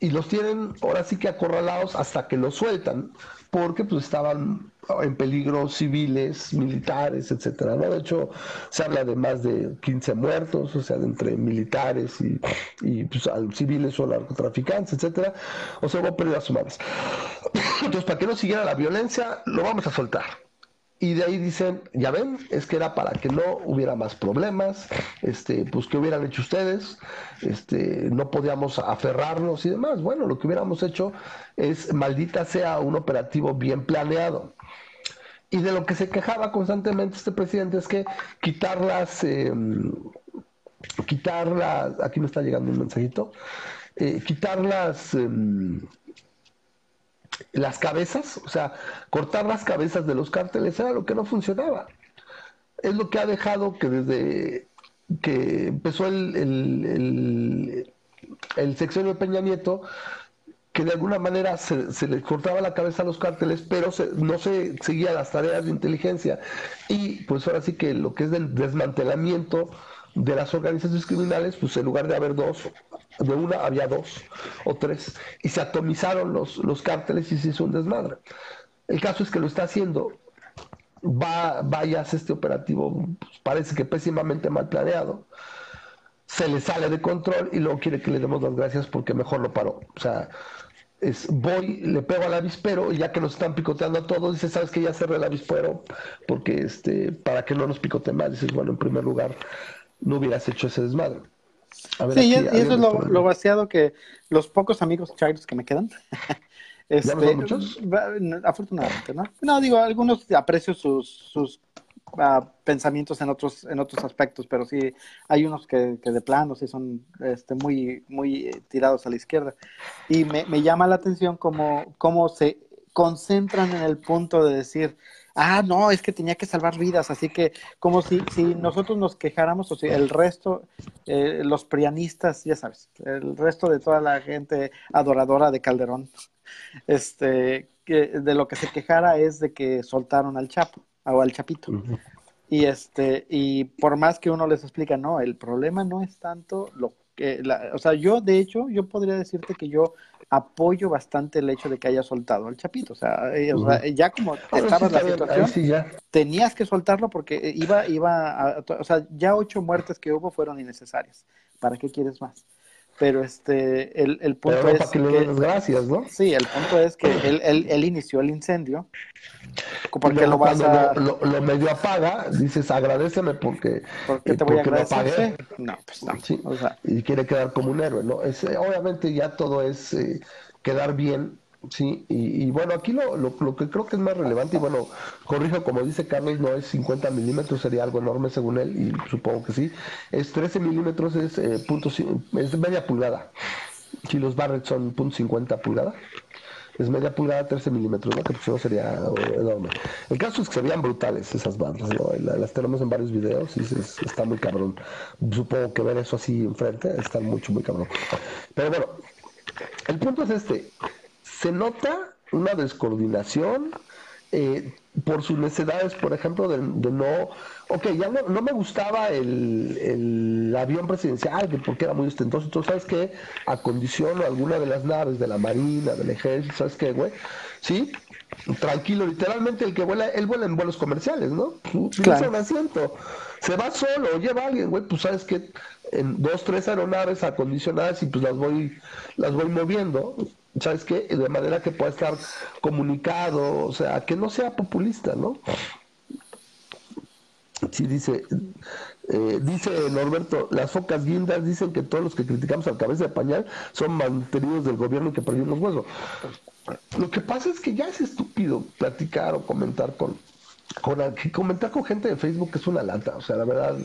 y los tienen ahora sí que acorralados hasta que los sueltan, porque pues estaban en peligro civiles, militares, etcétera, ¿no? De hecho, se habla de más de 15 muertos, o sea, de entre militares y, pues, civiles o narcotraficantes, etcétera. O sea, hubo pérdidas humanas. Entonces, para que no siguiera la violencia, lo vamos a soltar y de ahí dicen, ya ven, es que era para que no hubiera más problemas, este, pues que hubieran hecho ustedes, este, no podíamos aferrarnos y demás. Bueno, lo que hubiéramos hecho es, maldita sea, un operativo bien planeado. Y de lo que se quejaba constantemente este presidente es que quitar las, eh, quitar las, aquí me está llegando un mensajito, eh, quitar las, em, las cabezas, o sea, cortar las cabezas de los cárteles era lo que no funcionaba. Es lo que ha dejado que desde que empezó el, el, el, sexenio de Peña Nieto, que de alguna manera se, se le cortaba la cabeza a los cárteles, pero no se seguía las tareas de inteligencia. Y pues ahora sí que lo que es del desmantelamiento de las organizaciones criminales, pues en lugar de haber dos, de una había dos o tres, y se atomizaron los, los cárteles y se hizo un desmadre. El caso es que lo está haciendo, va, vaya este operativo, pues, parece que pésimamente mal planeado, se le sale de control y luego quiere que le demos las gracias porque mejor lo paró. O sea, es, voy, le pego al avispero y ya que nos están picoteando a todos, dice, ¿sabes que Ya cerré el avispero porque este, para que no nos picote más. Dices, bueno, en primer lugar, no hubieras hecho ese desmadre. sí, y eso es lo, vaciado que los pocos amigos chairos que me quedan. este, muchos? Afortunadamente, ¿no? No, digo, algunos aprecio sus, sus ah, pensamientos en otros, en otros aspectos, pero sí hay unos que, que de plano sí son este, muy, muy tirados a la izquierda. Y me, me llama la atención cómo, cómo se concentran en el punto de decir, ah, no, es que tenía que salvar vidas, así que como si, si nosotros nos quejáramos, o sea, el resto, eh, los prianistas, ya sabes, el resto de toda la gente adoradora de Calderón, este, que de lo que se quejara es de que soltaron al Chapo o al Chapito. Y este, y por más que uno les explica, no, el problema no es tanto lo que, la, o sea, yo de hecho, yo podría decirte que yo apoyo bastante el hecho de que haya soltado al Chapito. O sea, eh, ya como estaba en la situación, tenías que soltarlo porque eh, iba, iba a, o sea, ya ocho muertes que hubo fueron innecesarias. ¿Para qué quieres más? Pero este, el, el punto es que, gracias, ¿no? Sí, el punto es que él, él, él inició el incendio. Porque lo vas a... Lo, lo, medio apaga, dices agradeceme porque, porque te voy a agradecer. No, pues no. Sí, o sea, y quiere quedar como un héroe, ¿no? Es, obviamente ya todo es eh, quedar bien Sí, y, bueno, aquí lo, lo, que creo que es más relevante, y bueno, corrijo, como dice Carlos, no es 50 milímetros, sería algo enorme según él, y supongo que sí, es 13 milímetros, es, eh, punto, es media pulgada. Si los Barrett son punto .50 pulgada, es media pulgada, 13 milímetros, ¿no? que pues, no sería enorme. El caso es que se brutales esas barras, ¿no? las tenemos en varios videos y está muy cabrón. Supongo que ver eso así enfrente está mucho, muy cabrón. Pero bueno, el punto es este se nota una descoordinación eh, por sus necesidades, por ejemplo, de, no... Ok, ya no, me gustaba el, avión presidencial, que porque era muy ostentoso. Entonces, ¿sabes qué? Acondiciono alguna de las naves de la Marina, del Ejército, ¿sabes qué, güey? ¿Sí? Tranquilo, literalmente el que vuela, él vuela en vuelos comerciales, ¿no? Claro. un asiento. Se va solo, lleva a alguien, güey, pues sabes que en dos, tres aeronaves acondicionadas y pues las voy, las voy moviendo. ¿Sabes qué? De manera que pueda estar comunicado, o sea, que no sea populista, ¿no? Sí, dice, eh, dice Norberto, las focas guindas dicen que todos los que criticamos al cabeza de pañal son mantenidos del gobierno y que perdimos hueso. Lo que pasa es que ya es estúpido platicar o comentar con, con, comentar con gente de Facebook es una lata, o sea, la verdad,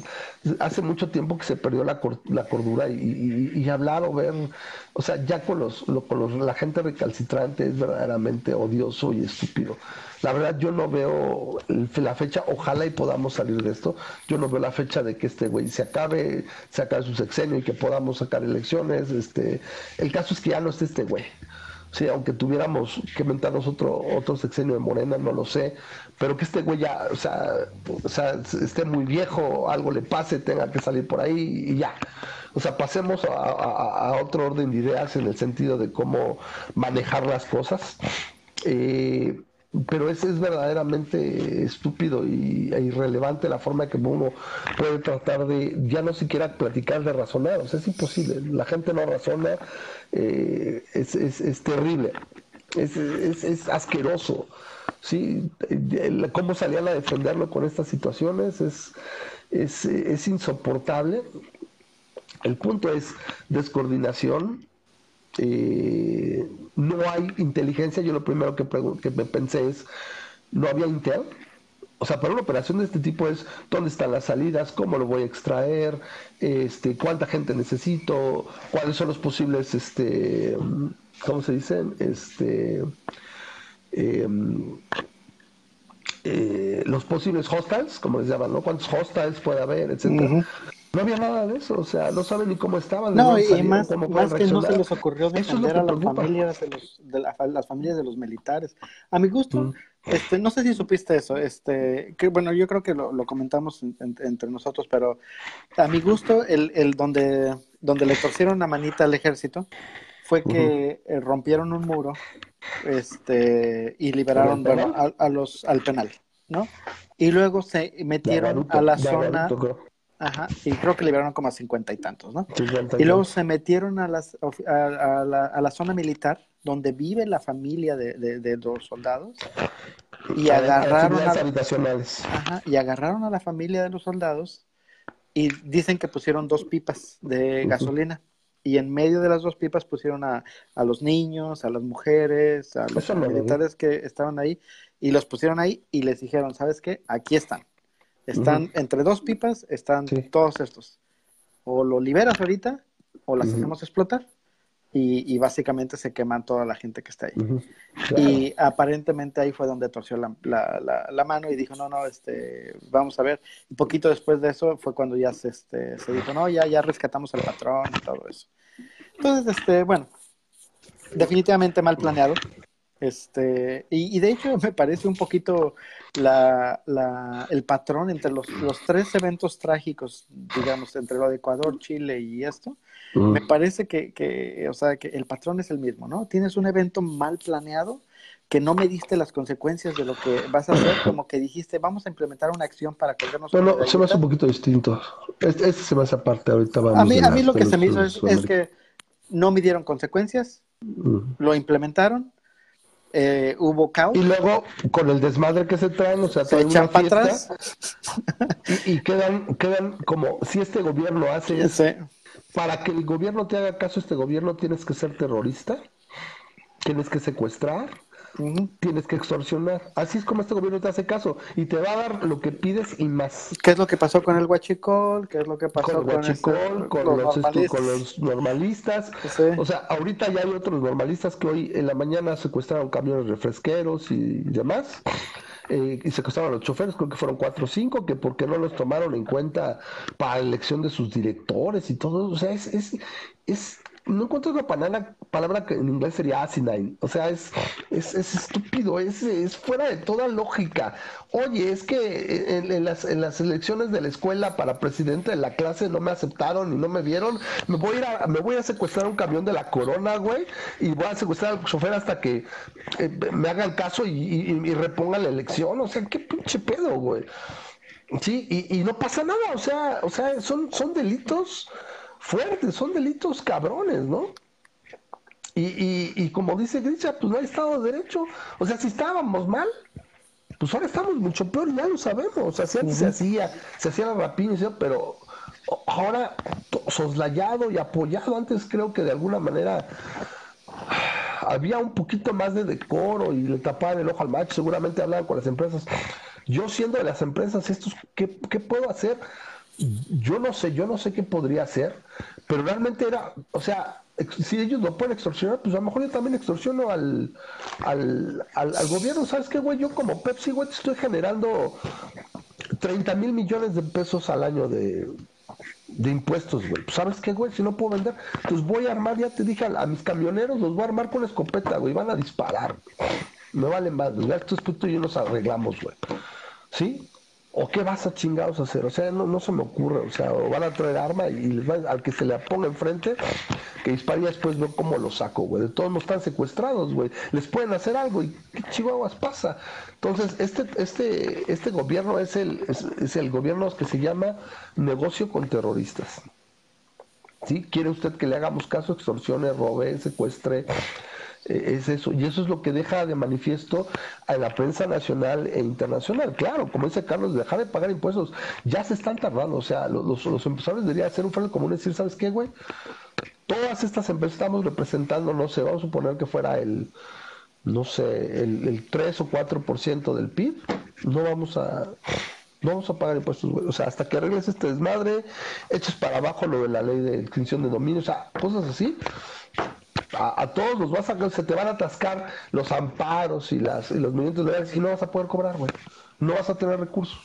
hace mucho tiempo que se perdió la, la cordura y, hablar o ver, o sea, ya con, los, con los, la gente recalcitrante es verdaderamente odioso y estúpido. La verdad, yo no veo la fecha, ojalá y podamos salir de esto, yo no veo la fecha de que este güey se acabe, se acabe su sexenio y que podamos sacar elecciones, este, el caso es que ya no esté este güey. Sí, aunque tuviéramos que inventarnos otro, otro sexenio de Morena, no lo sé, pero que este güey ya, o sea, o sea, esté muy viejo, algo le pase, tenga que salir por ahí y ya. O sea, pasemos a, otro orden de ideas en el sentido de cómo manejar las cosas. Eh, pero es, es verdaderamente estúpido y, e irrelevante la forma que uno puede tratar de ya no siquiera platicar de razonar, o sea, es imposible, la gente no razona, eh, es, es, es, terrible, es, asqueroso, ¿sí? cómo salían a defenderlo con estas situaciones es, es, es insoportable. El punto es descoordinación, eh, no hay inteligencia. Yo lo primero que, que me pensé es, no había Intel. O sea, para una operación de este tipo es dónde están las salidas, cómo lo voy a extraer, este, cuánta gente necesito, cuáles son los posibles, este, ¿cómo se dicen? Este, em, eh, los posibles hostiles, como les llaman, ¿no? ¿Cuántos hostiles puede haber, etcétera? No había nada de eso, o sea, no saben ni cómo estaban. No, y más, más que no se les ocurrió defender a las familias de, los, de las familias de los militares. A mi gusto, este, no sé si supiste eso, este, que bueno, yo creo que lo, comentamos entre nosotros, pero a mi gusto, el, el donde, donde le torcieron la manita al ejército fue que eh, rompieron un muro este, y liberaron a, los, al penal, ¿no? Y luego se metieron a la zona... Ajá, y creo que liberaron como a cincuenta y tantos, ¿no? y luego se metieron a, las, a, la, a, la, zona militar donde vive la familia de, de, los soldados y agarraron a, ajá, y agarraron a la familia de los soldados y dicen que pusieron dos pipas de gasolina y en medio de las dos pipas pusieron a, a los niños, a las mujeres, a los militares que estaban ahí y los pusieron ahí y les dijeron, ¿sabes qué? Aquí están están entre dos pipas, están todos estos. O lo liberas ahorita o las hacemos explotar. Y, básicamente se queman toda la gente que está ahí. Y aparentemente ahí fue donde torció la, la, la, mano y dijo, no, no, este, vamos a ver. Y poquito después de eso fue cuando ya se, este, se dijo, no, ya, ya rescatamos al patrón y todo eso. Entonces, este, bueno, definitivamente mal planeado. Este, y, de hecho me parece un poquito la, la, el patrón entre los, los, tres eventos trágicos, digamos, entre lo de Ecuador, Chile y esto. Me parece que, que, o sea, que el patrón es el mismo, ¿no? Tienes un evento mal planeado que no me diste las consecuencias de lo que vas a hacer, como que dijiste, vamos a implementar una acción para colgarnos. Bueno, se me hace un poquito distinto. Este, este se me hace aparte, ahorita vamos a mí, a mí lo que se me hizo es, es, que no midieron consecuencias, lo implementaron, eh, hubo caos. Y luego, con el desmadre que se traen, o sea, se echan para atrás. Y, quedan, quedan como si este gobierno hace para que el gobierno te haga caso, este gobierno tienes que ser terrorista, tienes que secuestrar, tienes que extorsionar. Así es como este gobierno te hace caso y te va a dar lo que pides y más. ¿Qué es lo que pasó con el huachicol? ¿Qué es lo que pasó con, este, con, los, normalistas? O sea, ahorita ya hay otros normalistas que hoy en la mañana secuestraron camiones refresqueros y demás. Eh, y secuestraron a los choferes, creo que fueron cuatro o cinco, que porque no los tomaron en cuenta para la elección de sus directores y todo. O sea, es, es, es no encuentro una palabra, palabra que en inglés sería asinine. O sea, es, es, es estúpido, es, es, fuera de toda lógica. Oye, es que en, las, en las elecciones de la escuela para presidente de la clase no me aceptaron y no me vieron. Me voy a ir a, me voy a secuestrar un camión de la corona, güey, y voy a secuestrar al chofer hasta que eh, me haga el caso y, y, reponga la elección. O sea, qué pinche pedo, güey. Sí, y, y no pasa nada, o sea, o sea, son, son delitos fuertes, son delitos cabrones, ¿no? Y, y, y como dice Grisha, pues no hay Estado de Derecho. O sea, si estábamos mal, pues ahora estamos mucho peor, ya lo sabemos. O sea, si antes se hacía, se hacía la rapina, pero ahora soslayado y apoyado, antes creo que de alguna manera había un poquito más de decoro y le tapaban el ojo al macho, seguramente hablaban con las empresas. Yo siendo de las empresas, estos, ¿qué, qué puedo hacer? Yo no sé, yo no sé qué podría hacer, pero realmente era, o sea, si ellos no pueden extorsionar, pues a lo mejor yo también extorsiono al, al, al, gobierno. ¿Sabes qué, güey? Yo como Pepsi, güey, estoy generando 30 mil millones de pesos al año de, de impuestos, güey. Pues, ¿Sabes qué, güey? Si no puedo vender, pues voy a armar, ya te dije, a, mis camioneros los voy a armar con escopeta, güey. Van a disparar. Me valen más, güey. Estos putos y nos arreglamos, güey. ¿Sí? ¿O qué vas a chingados a hacer? O sea, no, no se me ocurre. O sea, van a traer arma y al que se le ponga enfrente, que dispare después veo cómo lo saco, güey. De todos no están secuestrados, güey. Les pueden hacer algo y qué chihuahuas pasa. Entonces, este, este, este gobierno es el, es, el gobierno que se llama negocio con terroristas. ¿Sí? ¿Quiere usted que le hagamos caso? Extorsione, robe, secuestre, es eso, y eso es lo que deja de manifiesto a la prensa nacional e internacional. Claro, como dice Carlos, dejar de pagar impuestos, ya se están tardando, o sea, los, los, empresarios deberían hacer un frente común y decir, ¿sabes qué, güey? Todas estas empresas estamos representando, no sé, vamos a suponer que fuera el, no sé, el, el 3 o 4% del PIB, no vamos a no vamos a pagar impuestos, güey. O sea, hasta que arregles este desmadre, eches para abajo lo de la ley de extinción de dominio, o sea, cosas así, a, todos los vas a, se te van a atascar los amparos y, las, y los movimientos y no vas a poder cobrar, güey. No vas a tener recursos.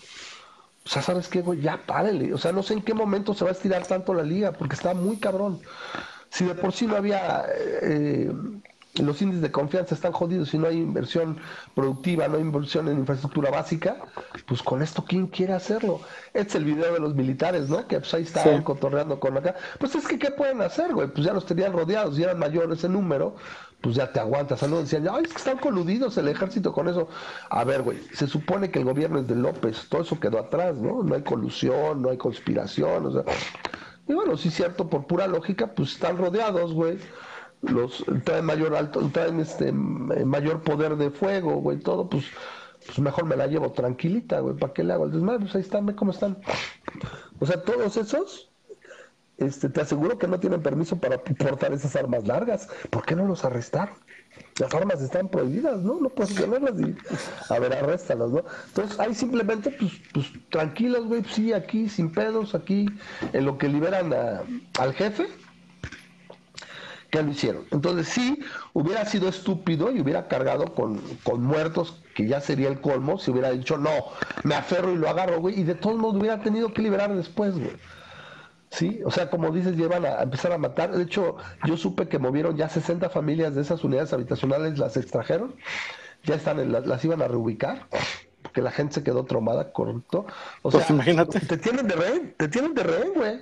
O sea, ¿sabes qué, güey? Ya párele. O sea, no sé en qué momento se va a estirar tanto la liga, porque está muy cabrón. Si de por sí no había eh, los índices de confianza están jodidos si no hay inversión productiva, no hay inversión en infraestructura básica, pues con esto, ¿quién quiere hacerlo? Este es el video de los militares, ¿no? Que pues ahí estaban cotorreando con acá. Pues es que, ¿qué pueden hacer, güey? Pues ya los tenían rodeados y eran mayores ese número, pues ya te aguantas. ¿no? Decían, ay, es que están coludidos el ejército con eso. A ver, güey, se supone que el gobierno es de López, todo eso quedó atrás, ¿no? No hay colusión, no hay conspiración, o sea. Y bueno, sí es cierto, por pura lógica, pues están rodeados, güey los traen mayor alto, traen este mayor poder de fuego, güey, todo, pues, pues mejor me la llevo tranquilita, güey, ¿para qué le hago el desmadre? Pues ahí están, ve cómo están. O sea, todos esos, este, te aseguro que no tienen permiso para portar esas armas largas. ¿Por qué no los arrestaron? Las armas están prohibidas, ¿no? No puedes tenerlas y, a ver, arréstalas, ¿no? Entonces, ahí simplemente, pues, pues tranquilos, güey, sí, aquí, sin pedos, aquí, en lo que liberan al jefe, que lo hicieron. Entonces sí, hubiera sido estúpido y hubiera cargado con, con, muertos, que ya sería el colmo, si hubiera dicho, no, me aferro y lo agarro, güey, y de todos modos hubiera tenido que liberar después, güey. Sí, o sea, como dices, llevan a, empezar a matar. De hecho, yo supe que movieron ya 60 familias de esas unidades habitacionales, las extrajeron, ya están, en las iban a reubicar porque la gente se quedó tromada, correcto. O pues sea, imagínate. Te tienen de rehén, te tienen de rehén, güey.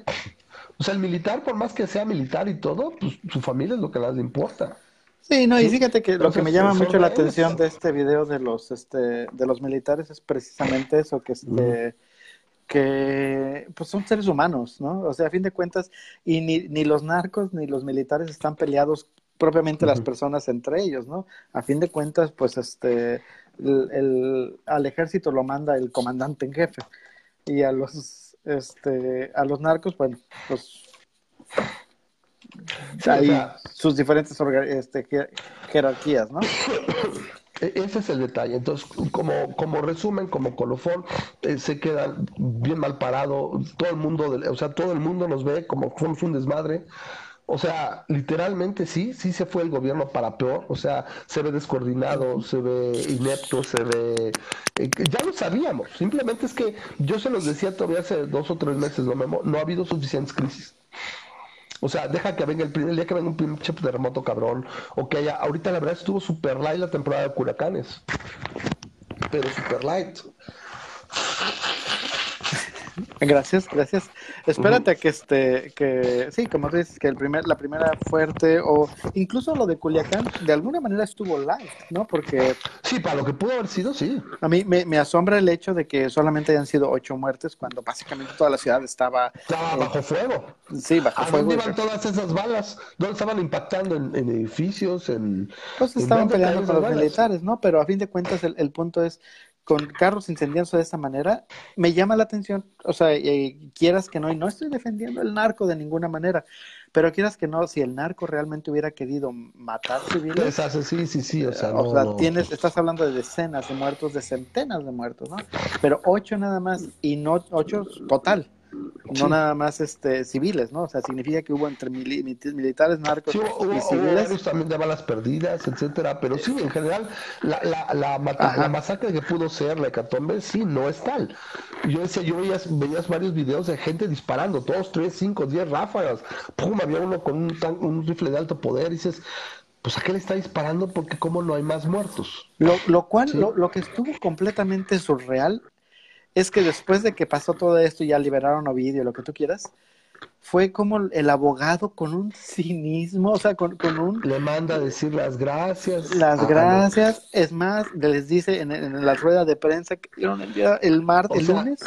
O sea, el militar, por más que sea militar y todo, pues su familia es lo que les importa. Sí, no, y fíjate que lo que me llama mucho la atención de este video de los este de los militares es precisamente eso que este que pues son seres humanos, ¿no? O sea, a fin de cuentas y ni, ni los narcos ni los militares están peleados propiamente las personas entre ellos, ¿no? A fin de cuentas, pues este el, al ejército lo manda el comandante en jefe y a los este, a los narcos, bueno, pues hay sus diferentes este, jerarquías, ¿no? E-, ese es el detalle. Entonces, como, como resumen, como colofón, eh, se queda bien mal parado. Todo el mundo, o sea, todo el mundo nos ve como somos un desmadre. O sea, literalmente sí, sí se fue el gobierno para peor. O sea, se ve descoordinado, se ve inepto, se ve... Eh, ya lo sabíamos. Simplemente es que yo se los decía todavía hace dos o tres meses, ¿no, Memo? No ha habido suficientes crisis. O sea, deja que venga el primer día que venga un pinche terremoto cabrón. O que haya. Ahorita la verdad estuvo super light la temporada de huracanes. Pero super light. Gracias, gracias. Espérate que este, que sí, como tú dices, que el primer, la primera fuerte o incluso lo de Culiacán de alguna manera estuvo light, ¿no? Porque sí, para lo que pudo haber sido, sí. A mí me, asombra el hecho de que solamente hayan sido ocho muertes cuando básicamente toda la ciudad estaba estaba eh, bajo fuego. Sí, bajo ¿A fuego. ¿Dónde iban todas esas balas? ¿Dónde estaban impactando en, edificios? En pues estaban peleando con los militares, ¿no? Pero a fin de cuentas el, el punto es con carros incendiándose de esta manera, me llama la atención, o sea, eh, quieras que no, y no estoy defendiendo el narco de ninguna manera, pero quieras que no, si el narco realmente hubiera querido matar civiles, sí, sí, sí, o sea, o sea tienes, estás hablando de decenas de muertos, de centenas de muertos, ¿no? Pero ocho nada más, y no ocho total, no nada más este civiles, ¿no? O sea, significa que hubo entre militares, narcos y civiles. también de balas perdidas, etcétera, pero sí, en general, la, la, la, masacre que pudo ser la hecatombe, sí, no es tal. Yo decía, yo veías, veías varios videos de gente disparando, todos, tres, cinco, diez ráfagas, pum, había uno con un, un rifle de alto poder, y dices, pues a qué le está disparando porque como no hay más muertos. Lo, lo cual, lo, lo, que estuvo completamente surreal es que después de que pasó todo esto y ya liberaron a Ovidio, lo que tú quieras, fue como el abogado con un cinismo, o sea, con, un... Le manda a decir las gracias. Las gracias. Es más, les dice en, la rueda de prensa que dieron el, día, el martes, el lunes.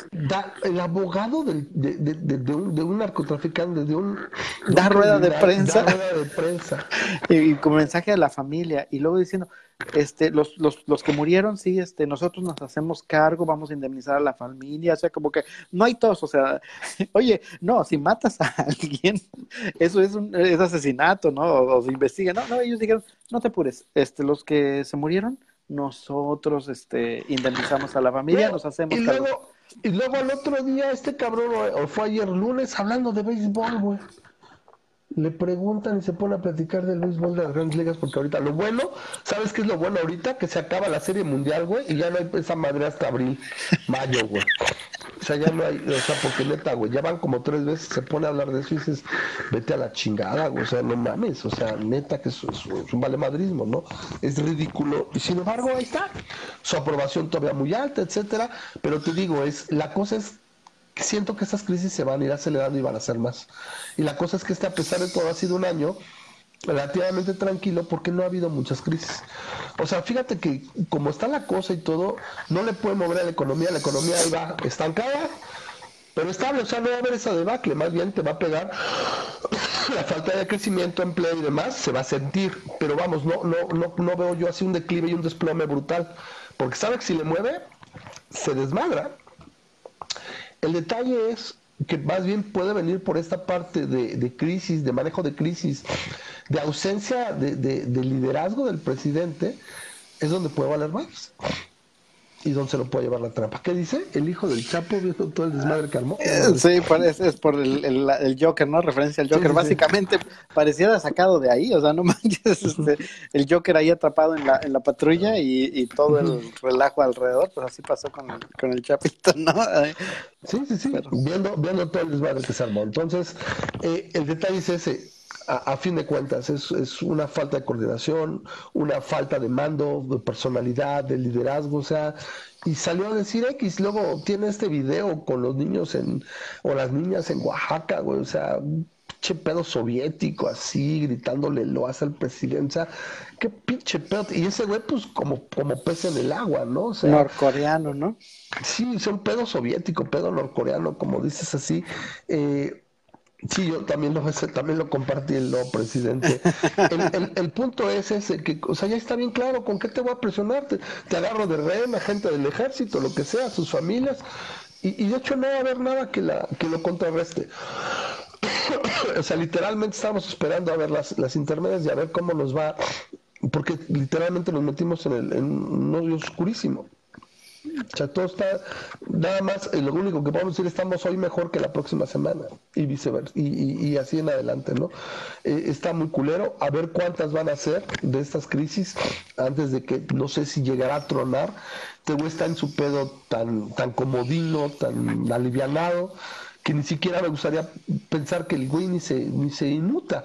el abogado de, un, narcotraficante, de un... Da rueda de prensa. Da rueda de prensa. y, y con mensaje a la familia. Y luego diciendo, este, los, los, los que murieron, sí, este, nosotros nos hacemos cargo, vamos a indemnizar a la familia, o sea, como que no hay todos, o sea, oye, no, si matas a alguien, eso es un es asesinato, ¿no? O, se investiga, no, no, ellos dijeron, no te apures, este, los que se murieron, nosotros, este, indemnizamos a la familia, nos hacemos y cargo. Luego, y luego al otro día, este cabrón, o fue ayer lunes, hablando de béisbol, güey le preguntan y se pone a platicar del béisbol de las grandes ligas porque ahorita lo bueno, ¿sabes qué es lo bueno ahorita? Que se acaba la serie mundial, güey, y ya no hay esa madre hasta abril, mayo, güey. O sea, ya no hay, o sea, porque neta, güey, ya van como tres veces, se pone a hablar de eso y dices, vete a la chingada, güey, o sea, no mames, o sea, neta que es, es, es un valemadrismo, ¿no? Es ridículo, y sin embargo, ahí está, su aprobación todavía muy alta, etcétera, pero te digo, es, la cosa es siento que estas crisis se van a ir acelerando y van a ser más. Y la cosa es que este, a pesar de todo, ha sido un año relativamente tranquilo porque no ha habido muchas crisis. O sea, fíjate que como está la cosa y todo, no le puede mover a la economía, la economía ahí va estancada, pero estable, o sea, no va a haber esa debacle, más bien te va a pegar la falta de crecimiento, empleo y demás, se va a sentir, pero vamos, no, no, no, no veo yo así un declive y un desplome brutal, porque sabe que si le mueve, se desmadra. El detalle es que más bien puede venir por esta parte de, crisis, de manejo de crisis, de ausencia de, de, liderazgo del presidente, es donde puede valer más y dónde se lo puede llevar la trampa. ¿Qué dice? El hijo del Chapo viendo todo el desmadre que armó. Eh, sí, es, por el, el, Joker, ¿no? Referencia al Joker. Básicamente pareciera sacado de ahí, o sea, no manches, este, el Joker ahí atrapado en la, en la patrulla y, y todo el relajo alrededor, pues así pasó con, con el Chapito, ¿no? Sí, sí, sí, viendo, viendo todo el desmadre que se armó. Entonces, eh, el detalle es ese a, fin de cuentas, es, es, una falta de coordinación, una falta de mando, de personalidad, de liderazgo, o sea, y salió a decir X, luego tiene este video con los niños en, o las niñas en Oaxaca, güey, o sea, pinche pedo soviético así, gritándole lo hace al presidente, o sea, qué pinche pedo, y ese güey pues como, como pez en el agua, ¿no? O sea, norcoreano, ¿no? Sí, son pedo soviético, pedo norcoreano, como dices así, eh, Sí, yo también lo, también lo compartí el no, presidente. El, punto es ese, que, o sea, ya está bien claro, ¿con qué te voy a presionar? Te, agarro de rehén a gente del ejército, lo que sea, sus familias, y, de hecho no va a haber nada que, la, que lo contrarreste. o sea, literalmente estamos esperando a ver las, las intermedias y a ver cómo nos va, porque literalmente nos metimos en, el, en un hoyo oscurísimo. O sea, todo está, nada más, eh, lo único que podemos decir, estamos hoy mejor que la próxima semana y viceversa, y, y, así en adelante, ¿no? Eh, está muy culero, a ver cuántas van a ser de estas crisis antes de que, no sé si llegará a tronar, te está en su pedo tan, tan comodino, tan alivianado, que ni siquiera me gustaría pensar que el güey ni se, ni se inmuta.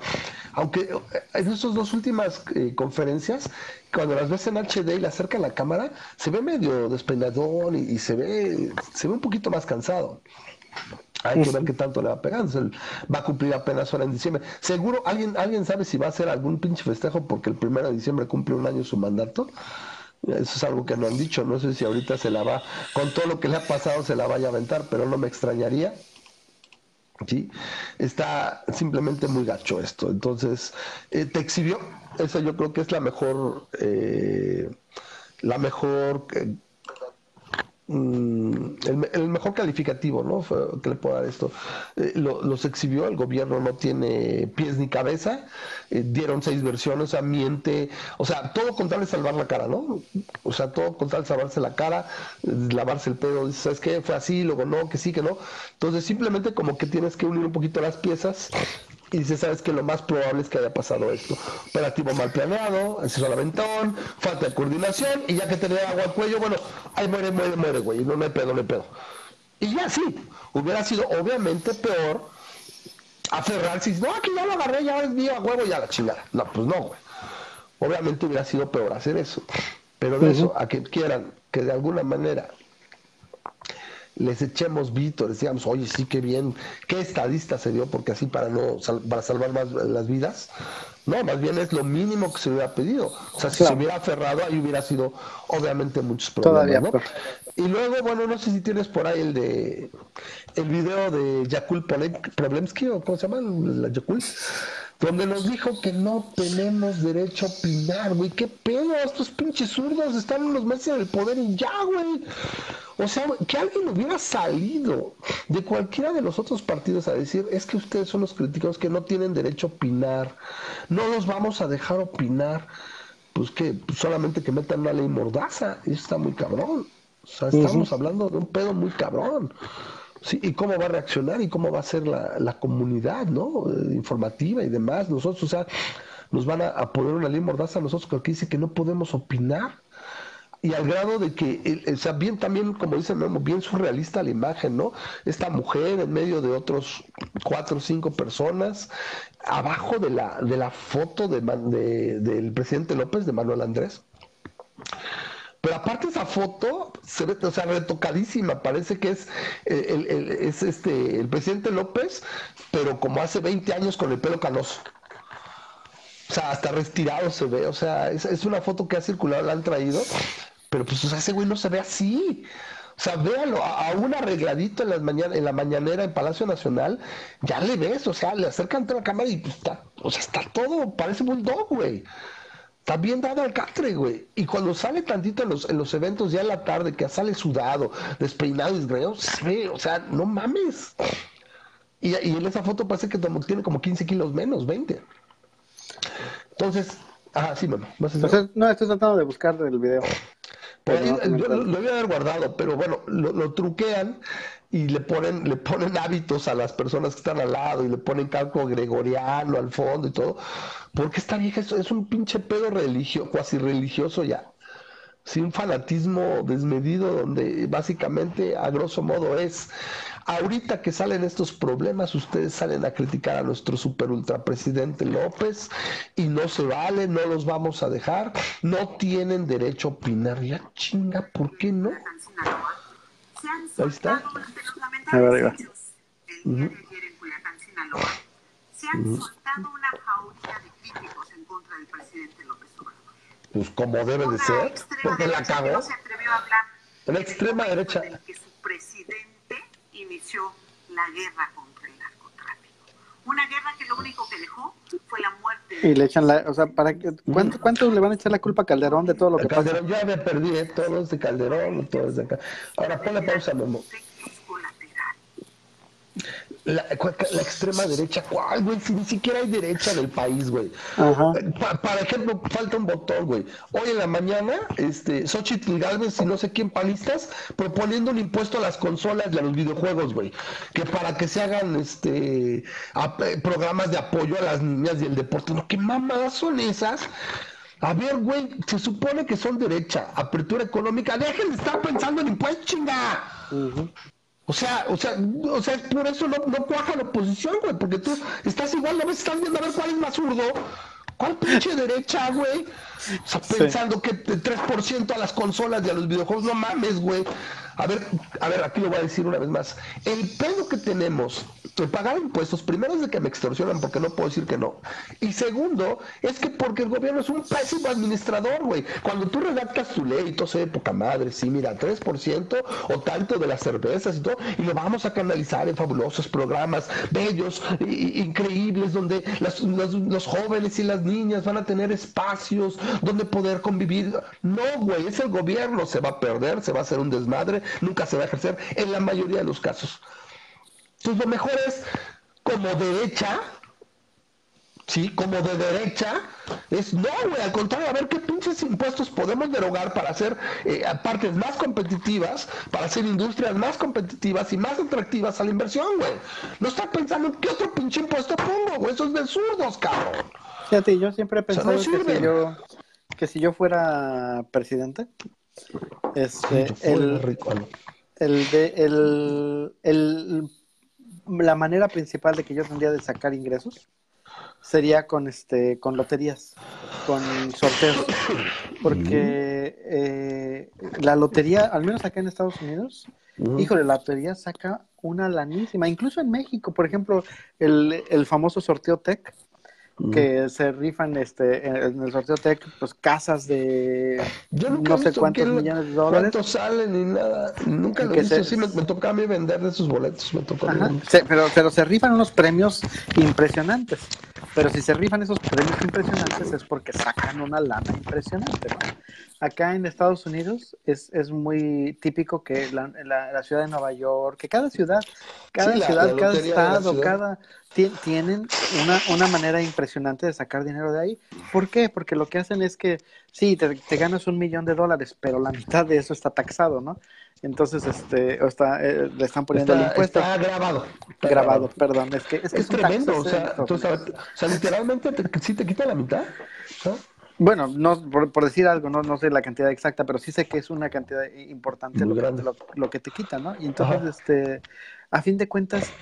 Aunque eh, en estas dos últimas eh, conferencias, cuando las ves en HD y le acerca la cámara, se ve medio despeinadón y, se ve se ve un poquito más cansado. Hay que ver qué tanto le va pegando. Va a cumplir apenas ahora en diciembre. Seguro, ¿alguien, ¿alguien sabe si va a hacer algún pinche festejo porque el primero de diciembre cumple un año su mandato? Eso es algo que no han dicho. No sé si ahorita se la va, con todo lo que le ha pasado, se la vaya a aventar, pero no me extrañaría. ¿Sí? Está simplemente muy gacho esto. Entonces, eh, te exhibió. Esa yo creo que es la mejor, eh, la mejor Mm, el, mejor calificativo ¿no? que le puedo dar esto. Eh, los exhibió, el gobierno no tiene pies ni cabeza, eh, dieron seis versiones, o sea, miente, o sea, todo con tal de salvar la cara, ¿no? O sea, todo con tal de salvarse la cara, lavarse el pedo, ¿sabes qué? Fue así, luego no, que sí, que no. Entonces, simplemente como que tienes que unir un poquito las piezas y dice, sabes que lo más probable es que haya pasado esto. Operativo mal planeado, acceso al aventón, falta de coordinación, y ya que tenía agua al cuello, bueno, ahí muere, muere, muere, güey, no me pedo, no me pedo. Y ya sí, hubiera sido obviamente peor aferrarse y no, aquí ya lo agarré, ya es mío, a huevo, ya la chingada. No, pues no, güey. Obviamente hubiera sido peor hacer eso. Pero de eso, a que quieran que de alguna manera les echemos vítores, digamos, oye, sí, qué bien, qué estadista se dio, porque así para no para salvar más las vidas. No, más bien es lo mínimo que se hubiera pedido. O sea, si se hubiera aferrado, ahí hubiera sido obviamente muchos problemas. ¿no? Y luego, bueno, no sé si tienes por ahí el de el video de Yakul Problemsky, o cómo se llama, la Yakul donde nos dijo que no tenemos derecho a opinar, güey. ¿Qué pedo? Estos pinches zurdos están unos meses en el poder y ya, güey. O sea, que alguien hubiera salido de cualquiera de los otros partidos a decir, es que ustedes son los críticos que no tienen derecho a opinar, no los vamos a dejar opinar. Pues que solamente que metan una ley mordaza, eso está muy cabrón. O sea, estamos hablando de un pedo muy cabrón. Sí, y cómo va a reaccionar y cómo va a ser la, la comunidad, ¿no? Eh, informativa y demás. Nosotros, o sea, nos van a, poner una ley mordaza a nosotros que dice que no podemos opinar. Y al grado de que, o sea, bien también, como dice Memo, bien surrealista la imagen, ¿no? Esta mujer en medio de otros cuatro o cinco personas, abajo de la, de la foto de, del presidente López, de Manuel Andrés. Pero aparte esa foto se ve, o sea, retocadísima, parece que es, eh, el, es este, el presidente López, pero como hace 20 años con el pelo canoso. O sea, hasta retirado se ve, o sea, es, una foto que ha circulado, la han traído, pero pues, o sea, ese güey no se ve así. O sea, véalo, aún arregladito en, las mañana, en la mañanera en Palacio Nacional, ya le ves, o sea, le acercan a la cámara y pues, está, o sea, está todo, parece bulldog, güey. Está bien dado al catre, güey. Y cuando sale tantito en los, en los eventos ya en la tarde, que sale sudado, despeinado y desgreñado, se ve, o sea, no mames. Y, y, en esa foto parece que tiene como 15 kilos menos, 20. Entonces, ah, sí, mamá. no, estoy tratando de buscar el video. Pues lo, voy a haber guardado, pero bueno, lo, lo truquean y le ponen, le ponen hábitos a las personas que están al lado y le ponen cálculo gregoriano al fondo y todo, porque esta vieja es, es un pinche pedo religioso, cuasi religioso ya. Sí, un fanatismo desmedido donde básicamente a grosso modo es ahorita que salen estos problemas ustedes salen a criticar a nuestro super ultra presidente López y no se vale, no los vamos a dejar, no tienen derecho a opinar, ya chinga, ¿por qué no? Ahí está. A ver, ahí El día de ayer en Culiacán, Sinaloa, se han soltado una jauría de críticos en contra del presidente López Obrador. Pues como debe de ser, porque la cagó. No se atrevió a hablar la extrema derecha. Que su presidente inició la guerra narcotráfico. Una guerra que lo único que dejó fue la muerte. Y le echan la, o sea, ¿para qué, cuánto, ¿cuánto le van a echar la culpa a Calderón de todo lo que Calderón, pasa? Ya me perdí, ¿eh? todos de Calderón, todos de acá. Ahora ponle pausa, Memo. La, la, extrema derecha, ¿cuál, güey? Si ni siquiera hay derecha en el país, güey. para ejemplo, falta un botón, güey. Hoy en la mañana, este, Xochitl Galvez y no sé quién panistas proponiendo un impuesto a las consolas y a los videojuegos, güey. Que para que se hagan este eh, programas de apoyo a las niñas y el deporte. No, ¿qué mamadas son esas? A ver, güey, se supone que son derecha, apertura económica. Dejen de estar pensando en impuestos, chinga. O sea, o sea, o sea, por eso no, no cuaja la oposición, güey, porque tú estás igual, a veces estás viendo a ver cuál es más zurdo, cuál pinche derecha, güey. Pensando que 3% a las consolas y a los videojuegos, no mames, güey. A ver, a ver, aquí lo voy a decir una vez más. El pedo que tenemos de pagar impuestos, primero es de que me extorsionan porque no puedo decir que no. Y segundo, es que porque el gobierno es un pésimo administrador, güey. Cuando tú redactas tu ley, todo se de poca madre, sí, mira, 3% o tanto de las cervezas y todo, y lo vamos a canalizar en fabulosos programas bellos, increíbles, donde los jóvenes y las niñas van a tener espacios donde poder convivir. No, güey, es el gobierno, se va a perder, se va a hacer un desmadre nunca se va a ejercer en la mayoría de los casos. Entonces lo mejor es como derecha, ¿sí? Como de derecha, es no, güey, al contrario, a ver qué pinches impuestos podemos derogar para hacer eh, partes más competitivas, para hacer industrias más competitivas y más atractivas a la inversión, güey. No está pensando en qué otro pinche impuesto pongo, güey, eso es de zurdos, cabrón. Fíjate, yo siempre he pensado que, si yo, que si yo fuera presidente, este, el, el, de, el, la manera principal de que yo tendría de sacar ingresos sería con este con loterías, con sorteos, porque eh, la lotería, al menos acá en Estados Unidos, híjole, la lotería saca una lanísima, incluso en México, por ejemplo, el, el famoso sorteo Tech, que se rifan este en el sorteo Tech pues casas de no sé cuántos millones de dólares. cuántos salen ni nada nunca lo he visto. sí me, toca a mí vender de esos boletos me tocó pero pero se rifan unos premios impresionantes. Pero si se rifan esos premios impresionantes es porque sacan una lana impresionante acá en Estados Unidos es, es muy típico que la, la, ciudad de Nueva York que cada ciudad cada ciudad cada estado cada tienen una, una, manera impresionante de sacar dinero de ahí. ¿Por qué? Porque lo que hacen es que, sí, te, ganas un millón de dólares, pero la mitad de eso está taxado, ¿no? Entonces, este, o está, eh, le están poniendo el impuesto. Está grabado. grabado, perdón. Es que es, que es tremendo. O sea, o sea, literalmente te, sí te quita la mitad. Bueno, no por, decir algo, no, no sé la cantidad exacta, pero sí sé que es una cantidad importante lo, lo, lo, que te quita, ¿no? Y entonces, este, a fin de cuentas,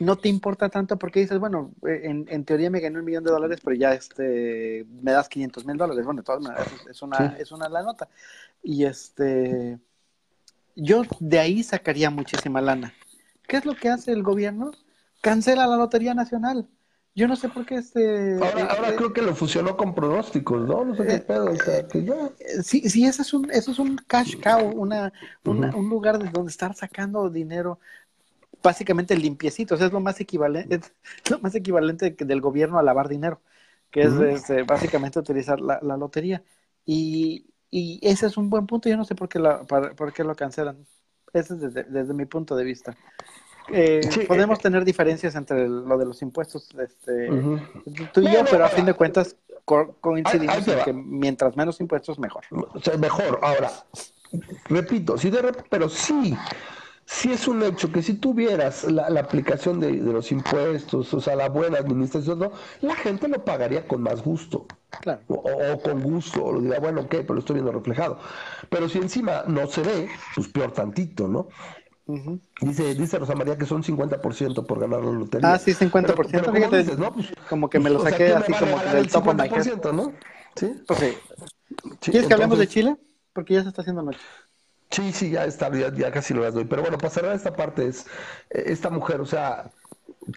no te importa tanto porque dices, bueno, eh, en, en, teoría me gané un millón de dólares, pero ya este, me das 500 mil dólares. Bueno, de todas maneras, es una, es una la nota. Y este, yo de ahí sacaría muchísima lana. ¿Qué es lo que hace el gobierno? Cancela la Lotería Nacional. Yo no sé por qué este... Ahora, eh, ahora eh, creo que lo fusionó con pronósticos, ¿no? No sé qué pedo, o sea, que ya... Sí, sí, eso es un, eso es un cash cow, una, una un lugar de donde estar sacando dinero básicamente limpiecito, es lo más equivalente, lo más equivalente del gobierno a lavar dinero, que es este, básicamente utilizar la, lotería. Y, ese es un buen punto, yo no sé por qué, por qué lo cancelan. Ese es desde, mi punto de vista. Eh, podemos eh, tener diferencias entre lo de los impuestos este, tú y yo, pero a fin de cuentas coincidimos en que mientras menos impuestos, mejor. mejor. Ahora, repito, sí, de, pero sí, si es un hecho que si tuvieras la, aplicación de, los impuestos, o sea, la buena administración, la gente lo pagaría con más gusto. Claro. O, con gusto, o lo diría, bueno, ok, pero lo estoy viendo reflejado. Pero si encima no se ve, pues peor tantito, ¿no? Dice, dice Rosa María que son 50% por ganar la lotería. Ah, sí, 50%. Pero, fíjate, dices, ¿no? Pues, como que me lo saqué así como del top of ¿no? Sí. Pues sí. ¿Quieres que hablemos de Chile? Porque ya se está haciendo noche. Sí, sí, ya está, ya, casi lo las doy. Pero bueno, para cerrar esta parte es, eh, esta mujer, o sea,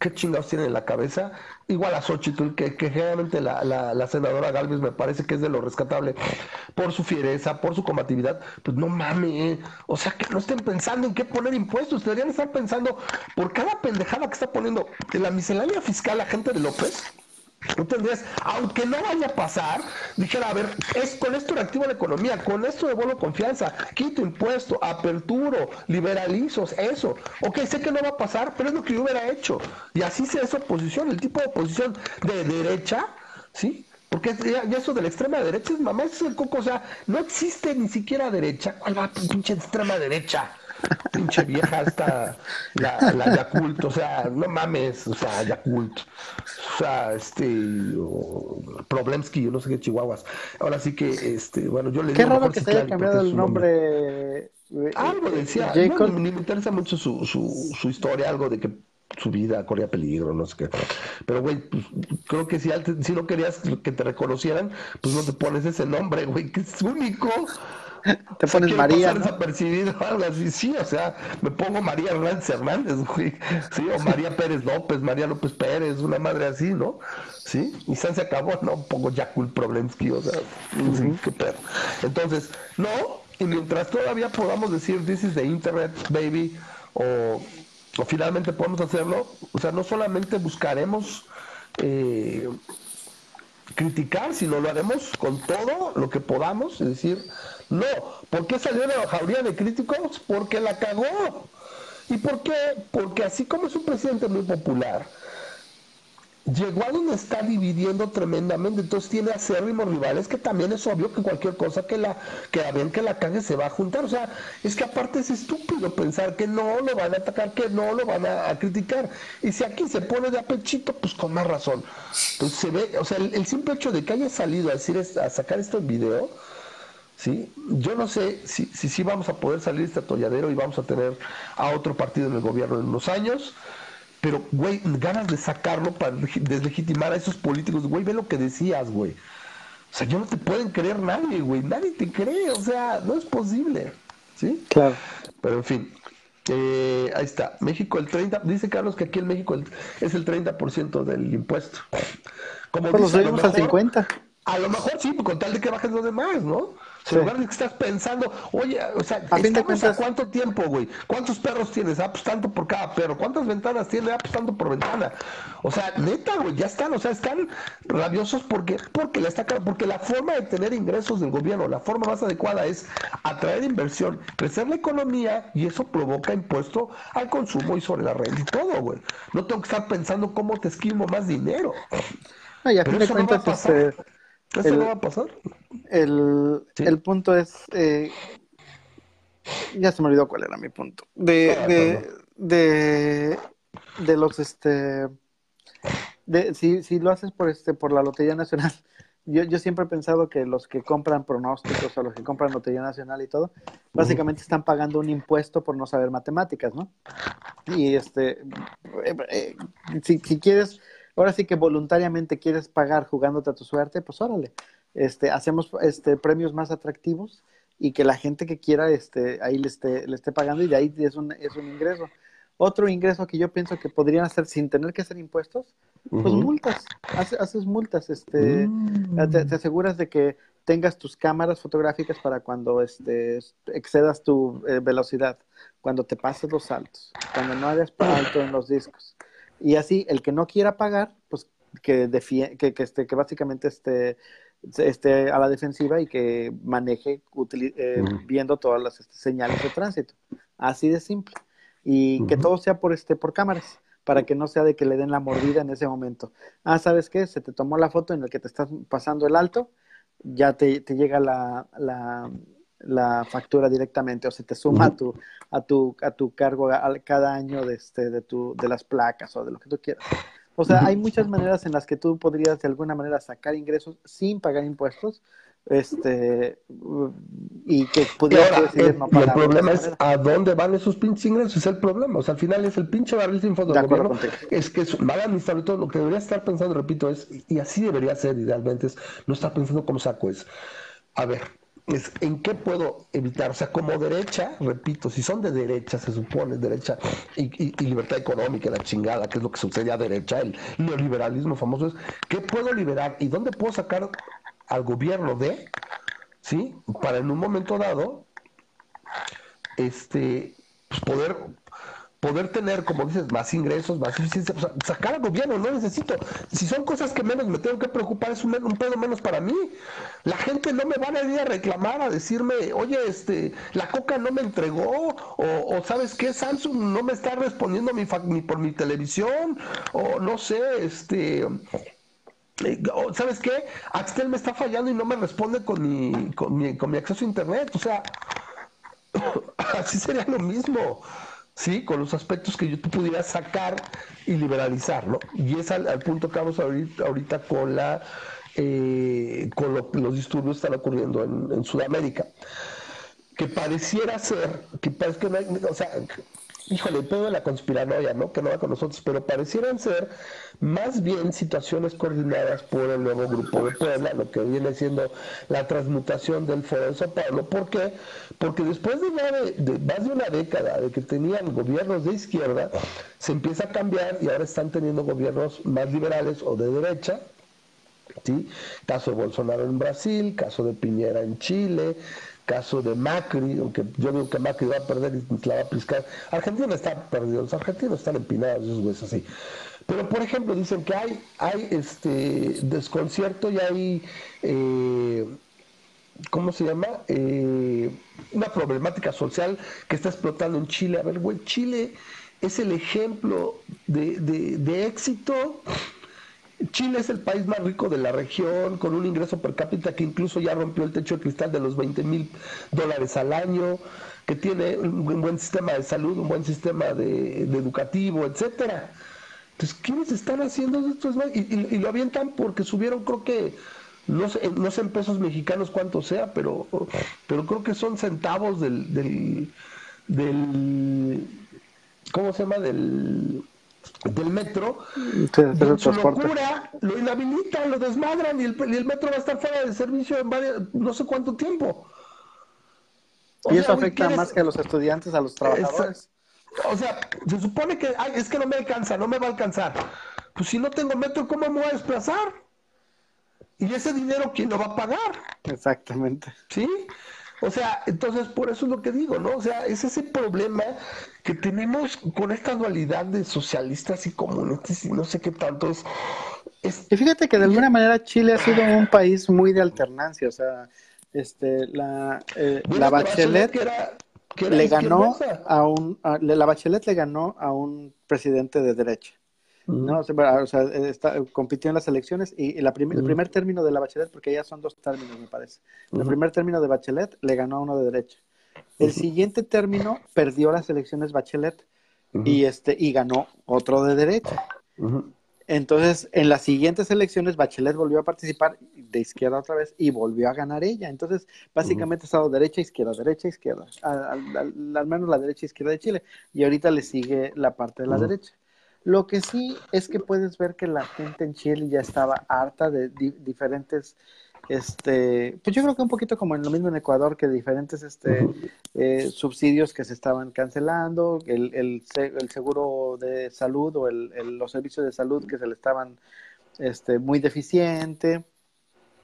¿qué chingados tiene en la cabeza? Igual a Xochitl, que, que generalmente la, la, senadora Galvez me parece que es de lo rescatable por su fiereza, por su combatividad. Pues no mames, o sea, que no estén pensando en qué poner impuestos, deberían estar pensando por cada pendejada que está poniendo en la miscelánea fiscal la gente de López Tú tendrías, aunque no vaya a pasar, dijera, a ver, es con esto reactivo la economía, con esto devuelvo confianza, quito impuesto, aperturo, liberalizos, eso. Ok, sé que no va a pasar, pero es lo que yo hubiera hecho. Y así sea esa oposición, el tipo de oposición de derecha, ¿sí? Porque ya, eso de la extrema derecha es mamá, es el coco, o sea, no existe ni siquiera derecha. ¿Cuál va pinche extrema derecha? Pinche vieja esta, la, la Yakult, o sea, no mames, o sea, Yakult, o sea, este, Problemsky, yo no sé qué chihuahuas. Ahora sí que, este, bueno, yo le Qué raro que se haya cambiado el nombre Algo decía, no, ni me interesa mucho su, su, su historia, algo de que su vida corría peligro, no sé qué. Pero, güey, pues, creo que si, antes- si no querías que te reconocieran, pues no te pones ese nombre, güey, que es único. Te pones María, ¿no? desapercibido, algo así, sí, o sea, me pongo María Hernández Hernández, güey, sí, o María Pérez López, María López Pérez, una madre así, ¿no? Sí, y San se acabó, no, pongo Yakul Problemsky, o sea, sí, qué pedo. Entonces, no, y mientras todavía podamos decir, this is the internet, baby, o, o finalmente podemos hacerlo, o sea, no solamente buscaremos eh, criticar, sino lo haremos con todo lo que podamos, es decir, no, ¿por qué salió de la jauría de críticos? Porque la cagó. ¿Y por qué? Porque así como es un presidente muy popular, llegó a donde está dividiendo tremendamente, entonces tiene acérrimos rivales que también es obvio que cualquier cosa que la que la vean que la cague se va a juntar, o sea, es que aparte es estúpido pensar que no lo van a atacar, que no lo van a, criticar, y si aquí se pone de apechito, pues con más razón. Entonces se ve, o sea, el, simple hecho de que haya salido a decir a sacar esto en video, ¿sí? Yo no sé si, si vamos a poder salir de este atolladero y vamos a tener a otro partido en el gobierno en unos años, pero, güey, ganas de sacarlo para legi- deslegitimar a esos políticos, güey, ve lo que decías, güey. O sea, yo no te pueden creer nadie, güey, nadie te cree, o sea, no es posible, ¿sí? Claro. Pero en fin, eh, ahí está. México el 30, dice Carlos que aquí en México el- es el 30% del impuesto. Como Pues lo dice, lo subimos al mejor- 50. a lo mejor sí, con tal de que bajes los demás, ¿no? Sí. En lugar de que estás pensando, oye, o sea, A fin de ¿estamos cuentas- a cuánto tiempo, güey? ¿Cuántos perros tienes? Ah, pues tanto por cada perro. ¿Cuántas ventanas tienes? Ah, pues tanto por ventana. O sea, neta, güey, ya están, o sea, están rabiosos porque, porque, la está, porque la forma de tener ingresos del gobierno, la forma más adecuada es atraer inversión, crecer la economía y eso provoca impuesto al consumo y sobre la renta y todo, güey. No tengo que estar pensando cómo te esquimo más dinero. No, y a fin de no cuentas, pasar. este, Eso El- no va a pasar. el, Sí. el punto es, eh, ya se me olvidó cuál era mi punto, de, Ah, de, de, de los, este, de, si, si lo haces por, este, por la Lotería Nacional, yo, yo siempre he pensado que los que compran pronósticos o los que compran Lotería Nacional y todo, básicamente están pagando un impuesto por no saber matemáticas, ¿no? Y este, eh, eh, si, si quieres, ahora sí que voluntariamente quieres pagar jugándote a tu suerte, pues órale, este, hacemos este, premios más atractivos y que la gente que quiera este, ahí le esté, le esté pagando y de ahí es un, es un ingreso. Otro ingreso que yo pienso que podrían hacer sin tener que hacer impuestos, pues multas, Hace- haces multas, este, Mm. te, te aseguras de que tengas tus cámaras fotográficas para cuando este, excedas tu eh, velocidad, cuando te pases los saltos, cuando no hagas alto en los discos. Y así, el que no quiera pagar, pues que, defie- que, que, este, que básicamente esté, esté a la defensiva y que maneje eh, viendo todas las este, señales de tránsito. Así de simple. Y que todo sea por, este, por cámaras para que no sea de que le den la mordida en ese momento. Ah, ¿sabes qué? Se te tomó la foto en la que te estás pasando el alto, ya te, te llega la, la, la factura directamente o se te suma a tu, a tu, a tu cargo al- cada año de, este, de, tu, de las placas o de lo que tú quieras. O sea, hay muchas maneras en las que tú podrías de alguna manera sacar ingresos sin pagar impuestos este y que decidir el, no y el problema es a dónde van esos pinches ingresos, es el problema. O sea, al final es el pinche barril sin fondo De gobierno. Es que es mal administrado y todo. Lo que debería estar pensando, repito, es, y así debería ser idealmente, es no estar pensando cómo saco es. A ver, es en qué puedo evitar. O sea, como derecha, repito, si son de derecha, se supone, derecha y, y- libertad económica, la chingada, que es lo que sucede a derecha, el neoliberalismo famoso es, ¿qué puedo liberar y dónde puedo sacar al gobierno de, sí, para en un momento dado este, pues poder, poder tener, como dices, más ingresos, más sea, sacar al gobierno, no necesito. Si son cosas que menos me tengo que preocupar, es un, un pedo menos para mí. La gente no me va a venir a reclamar, a decirme, oye, este, la coca no me entregó, o, sabes qué, Samsung no me está respondiendo mi, mi- por mi televisión, o no sé, este. Eh, ¿Sabes qué? Axtel me está fallando y no me responde con mi, con mi, con mi acceso a internet. O sea, así sería lo mismo, ¿sí? Con los aspectos que tú pudieras sacar y liberalizar, ¿no? Y es al, punto que vamos ahorita, ahorita con la eh, con lo- los disturbios que están ocurriendo en, Sudamérica. que pareciera ser, que hay, o sea, híjole, todo de la conspiranoia, ¿no? Que no va con nosotros, pero parecieran ser más bien situaciones coordinadas por el nuevo grupo de Puebla, lo que viene siendo la transmutación del Foro de Sao Paulo. ¿Por qué? Porque después de, de, más de una década de que tenían gobiernos de izquierda, se empieza a cambiar y ahora están teniendo gobiernos más liberales o de derecha, ¿sí? Caso de Bolsonaro en Brasil, caso de Piñera en Chile, caso de Macri, aunque yo digo que Macri va a perder y la va a piscar. Argentina está perdido, los argentinos están empinados, esos güeyes así. Pero, por ejemplo, dicen que hay, hay este desconcierto y hay, eh, ¿cómo se llama? Eh, una problemática social que está explotando en Chile. A ver, güey, Chile es el ejemplo de, de, de éxito Chile es el país más rico de la región, con un ingreso per cápita que incluso ya rompió el techo de cristal de los 20 mil dólares al año, que tiene un buen sistema de salud, un buen sistema de, educativo, etcétera. Entonces, ¿quiénes están haciendo esto? Y, y, lo avientan porque subieron, creo que, no sé, no sé en pesos mexicanos cuánto sea, pero, pero creo que son centavos del, del, del ¿cómo se llama? Del del metro, su locura lo inhabilitan, lo desmadran y el, metro va a estar fuera de servicio en no sé cuánto tiempo. y eso afecta más que a los estudiantes, a los trabajadores. o sea, se supone que es que no me alcanza, no me va a alcanzar. Pues si no tengo metro, ¿cómo me voy a desplazar? Y ese dinero, ¿quién lo va a pagar? Exactamente. ¿Sí? O sea, entonces por eso es lo que digo, ¿no? O sea, es ese problema que tenemos con esta dualidad de socialistas y comunistas y no sé qué tanto es. Y fíjate que de alguna manera Chile ha sido un país muy de alternancia, o sea, este, la, eh, la Bachelet le ganó a un, la Bachelet le ganó a un presidente de derecha. ¿No? O sea, está, compitió en las elecciones y, el primer término de la Bachelet, porque ya son dos términos, me parece. El primer término de Bachelet le ganó a uno de derecha. El siguiente término perdió las elecciones Bachelet y, este, y ganó otro de derecha. Entonces, en las siguientes elecciones, Bachelet volvió a participar de izquierda otra vez y volvió a ganar ella. Entonces, básicamente ha estado derecha, izquierda, derecha, izquierda. Al, menos la derecha, izquierda de Chile. Y ahorita le sigue la parte de la derecha. Lo que sí es que puedes ver que la gente en Chile ya estaba harta de diferentes, este, pues yo creo que un poquito como en lo mismo en Ecuador, que diferentes este, eh, subsidios que se estaban cancelando, el, el, el seguro de salud o el, los servicios de salud que se le estaban este, muy deficiente,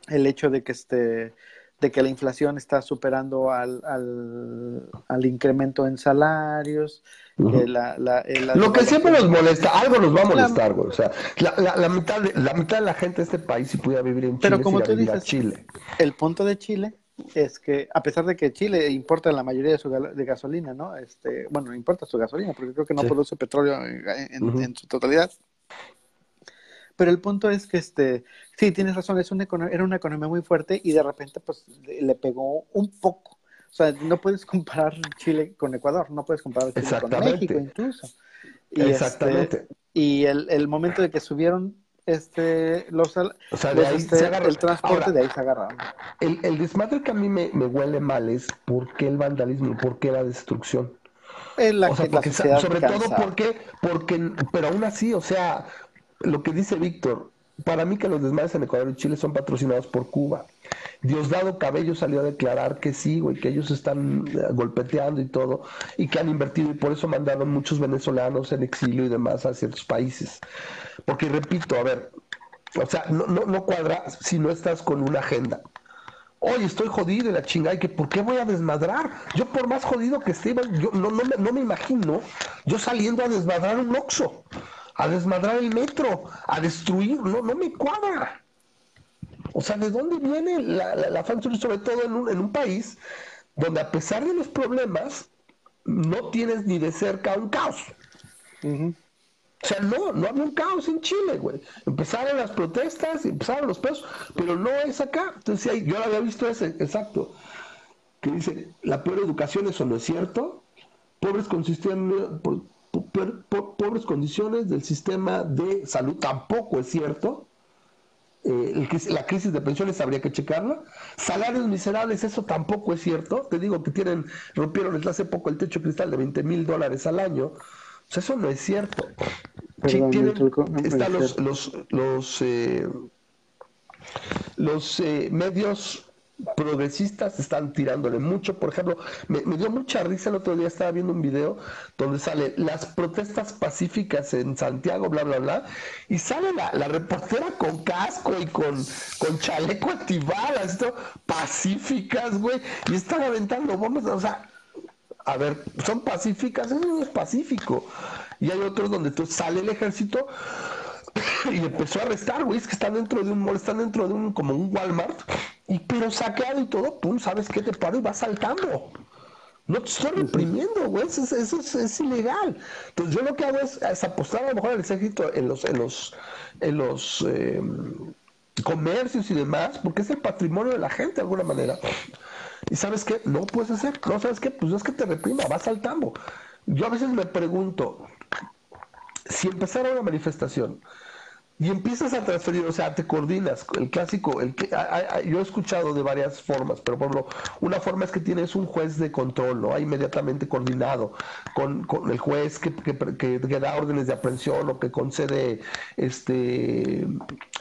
el hecho de que este de que la inflación está superando al, al, al incremento en salarios, lo que siempre nos molesta, algo nos va a molestar, güey. O sea, la, la, mitad de, la mitad de la gente de este país, si pudiera vivir en Chile, Pero como tú dices, Chile. El punto de Chile es que, a pesar de que Chile importa la mayoría de su de gasolina, ¿no? Este, bueno, importa su gasolina, porque creo que no produce petróleo en, su totalidad. Pero el punto es que, este, sí, tienes razón, es una, era una economía muy fuerte y de repente, pues, le pegó un poco o sea, no puedes comparar Chile con Ecuador, no puedes comparar Chile con México incluso. Y Exactamente. Este, y el, el, momento de que subieron este los, o sea, de ahí este, se el transporte de ahí se agarraron. El, el desmadre que a mí me, me, huele mal es por qué el vandalismo, por qué la destrucción. La, o sea, porque, sobre todo porque, porque, pero aún así, o sea, lo que dice Víctor, para mí que los desmadres en Ecuador y Chile son patrocinados por Cuba. Diosdado Cabello salió a declarar que sí, güey, que ellos están eh, golpeteando y todo, y que han invertido, y por eso mandaron muchos venezolanos en exilio y demás a ciertos países. Porque repito, a ver, o sea, no, no, no cuadra si no estás con una agenda. Oye, estoy jodido y la chingada, y que ¿por qué voy a desmadrar? Yo por más jodido que esté, yo no, no, me, no me imagino yo saliendo a desmadrar un oxo a desmadrar el metro, a destruir, no, no me cuadra. O sea, ¿de dónde viene la, la, sobre todo en un, en un país donde a pesar de los problemas, no tienes ni de cerca un caos? O sea, no, no había un caos en Chile, güey. Empezaron las protestas, empezaron los pesos, pero no es acá. Entonces, yo lo había visto ese, exacto, que dice, la peor educación, eso no es cierto. Pobres consistían, pobres condiciones del sistema de salud tampoco es cierto. eh, la crisis de pensiones habría que checarla. Salarios miserables, eso tampoco es cierto. Te digo que tienen, rompieron hace poco el techo cristal de 20 mil dólares al año. O sea, eso no es cierto. están los, los, los, eh, los eh, medios progresistas están tirándole mucho. Por ejemplo, me, dio mucha risa el otro día, estaba viendo un video donde sale las protestas pacíficas en Santiago, bla, bla, bla, y sale la, reportera con casco y con, con chaleco antibalas, esto, pacíficas, güey, y están aventando bombas, o sea, a ver, son pacíficas, eso no es pacífico. Y hay otros donde tú sale el ejército y empezó a arrestar, güey, es que están dentro de un mall, están dentro de un, como un Walmart, y pero saqueado y todo, pum, ¿sabes qué? Te paro y vas saltando. No te estoy reprimiendo, güey, eso, es, ilegal. Entonces yo lo que hago es, apostar a lo mejor al ejército en los, en los, en los em, comercios y demás, porque es el patrimonio de la gente de alguna manera. Y sabes qué, no puedes hacer, no sabes qué, pues no es que te reprima, vas saltando. Yo a veces me pregunto, si empezara una manifestación y empiezas a transferir, o sea, te coordinas, el clásico, el que yo he escuchado de varias formas, pero por ejemplo, una forma es que tienes un juez de control, ¿no? Inmediatamente coordinado con, el juez que, que, da órdenes de aprehensión o que concede este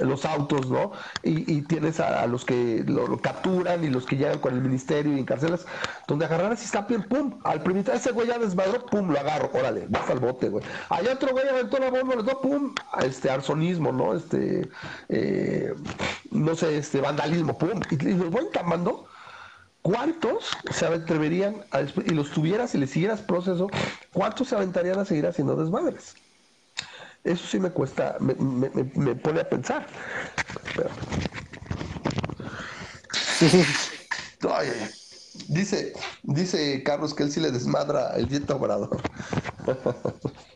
los autos, ¿no? Y, tienes a, los que lo, capturan y los que llegan con el ministerio y encarcelas, donde agarrar está bien, pum, al primitar ese güey ya desmadró, pum, lo agarro, órale, vas al bote, güey. Hay otro güey aventó la bomba, pum, a este arsonismo ¿no? Este, eh, no sé, este vandalismo, pum, y, los voy encamando. ¿Cuántos se atreverían a, y los tuvieras y le siguieras proceso, cuántos se aventarían a seguir haciendo desmadres? Eso sí me cuesta, me, pone a pensar. dice, dice Carlos que él sí le desmadra el viento obrador.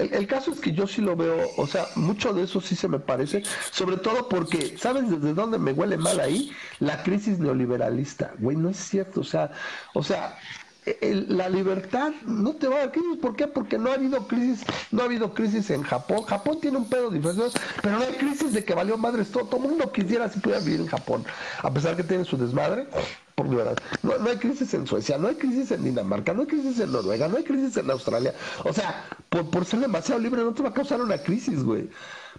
El, caso es que yo sí lo veo, o sea, mucho de eso sí se me parece, sobre todo porque, ¿sabes desde dónde me huele mal ahí? La crisis neoliberalista, güey, no es cierto, o sea, o sea, la libertad no te va a dar crisis, ¿por qué? Porque no ha habido crisis, no ha habido crisis en Japón, Japón tiene un pedo diferente, pero no hay crisis de que valió madres todo, todo el mundo quisiera si pudiera vivir en Japón, a pesar que tiene su desmadre, no, no, hay crisis en Suecia, no hay crisis en Dinamarca, no hay crisis en Noruega, no hay crisis en Australia. O sea, por, por ser demasiado libre no te va a causar una crisis, güey.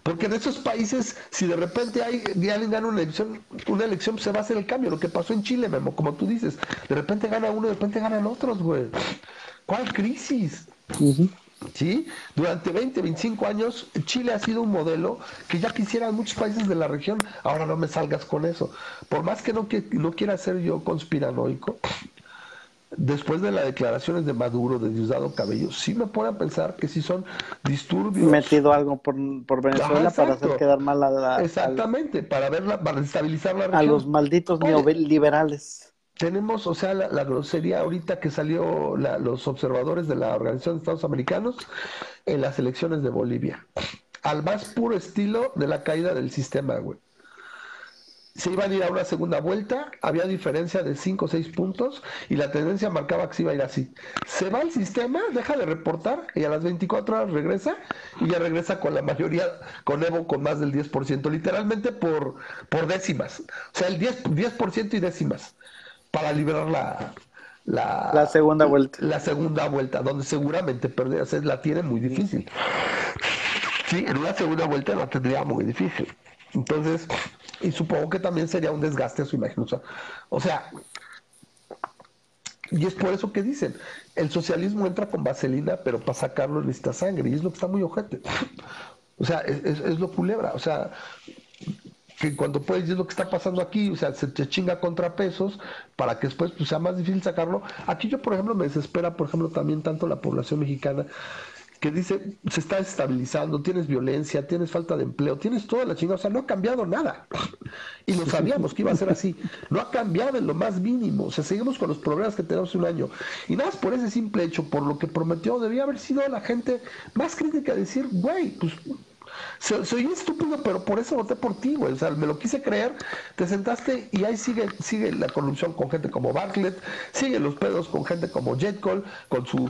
Porque en esos países, si de repente hay, alguien gana una elección, una elección se va a hacer el cambio. Lo que pasó en Chile, Memo, como tú dices, de repente gana uno, de repente ganan otros, güey. ¿Cuál crisis? ¿sí? Durante 20, 25 años Chile ha sido un modelo que ya quisieran muchos países de la región, ahora no me salgas con eso. Por más que no, que, no quiera ser yo conspiranoico, después de las declaraciones de Maduro, de Diosdado Cabello, sí me pone a pensar que si son disturbios. Metido algo por, Venezuela para hacer quedar mal a la. Exactamente, para verla, para estabilizar la región. A los malditos neoliberales tenemos, o sea, la, grosería ahorita que salió los observadores de la Organización de Estados Americanos en las elecciones de Bolivia. Al más puro estilo de la caída del sistema, güey. Se iban a ir a una segunda vuelta, había diferencia de 5 o 6 puntos y la tendencia marcaba que se iba a ir así. Se va el sistema, deja de reportar y a las 24 horas regresa y ya regresa con la mayoría, con Evo con más del 10%, literalmente por, por décimas. O sea, el 10%, 10 y décimas para liberar la, la, segunda vuelta. La segunda vuelta, donde seguramente perder, la tiene muy difícil. Sí, en una segunda vuelta la tendría muy difícil. Entonces, y supongo que también sería un desgaste a su imagen. O sea, y es por eso que dicen, el socialismo entra con vaselina, pero para sacarlo necesita sangre, y es lo que está muy ojete. O sea, es, es lo culebra. O sea, que cuando puedes decir lo que está pasando aquí, o sea, se te chinga contrapesos para que después pues, sea más difícil sacarlo. Aquí yo, por ejemplo, me desespera, por ejemplo, también tanto la población mexicana que dice, se está estabilizando, tienes violencia, tienes falta de empleo, tienes toda la chingada, o sea, no ha cambiado nada. Y lo sabíamos que iba a ser así. No ha cambiado en lo más mínimo, o sea, seguimos con los problemas que tenemos un año. Y nada más por ese simple hecho, por lo que prometió, debía haber sido la gente más crítica, decir, güey, pues soy estúpido, pero por eso voté por ti, güey. O sea, me lo quise creer, te sentaste y ahí sigue, sigue la corrupción con gente como Bartlett, sigue los pedos con gente como Jet Cole, con su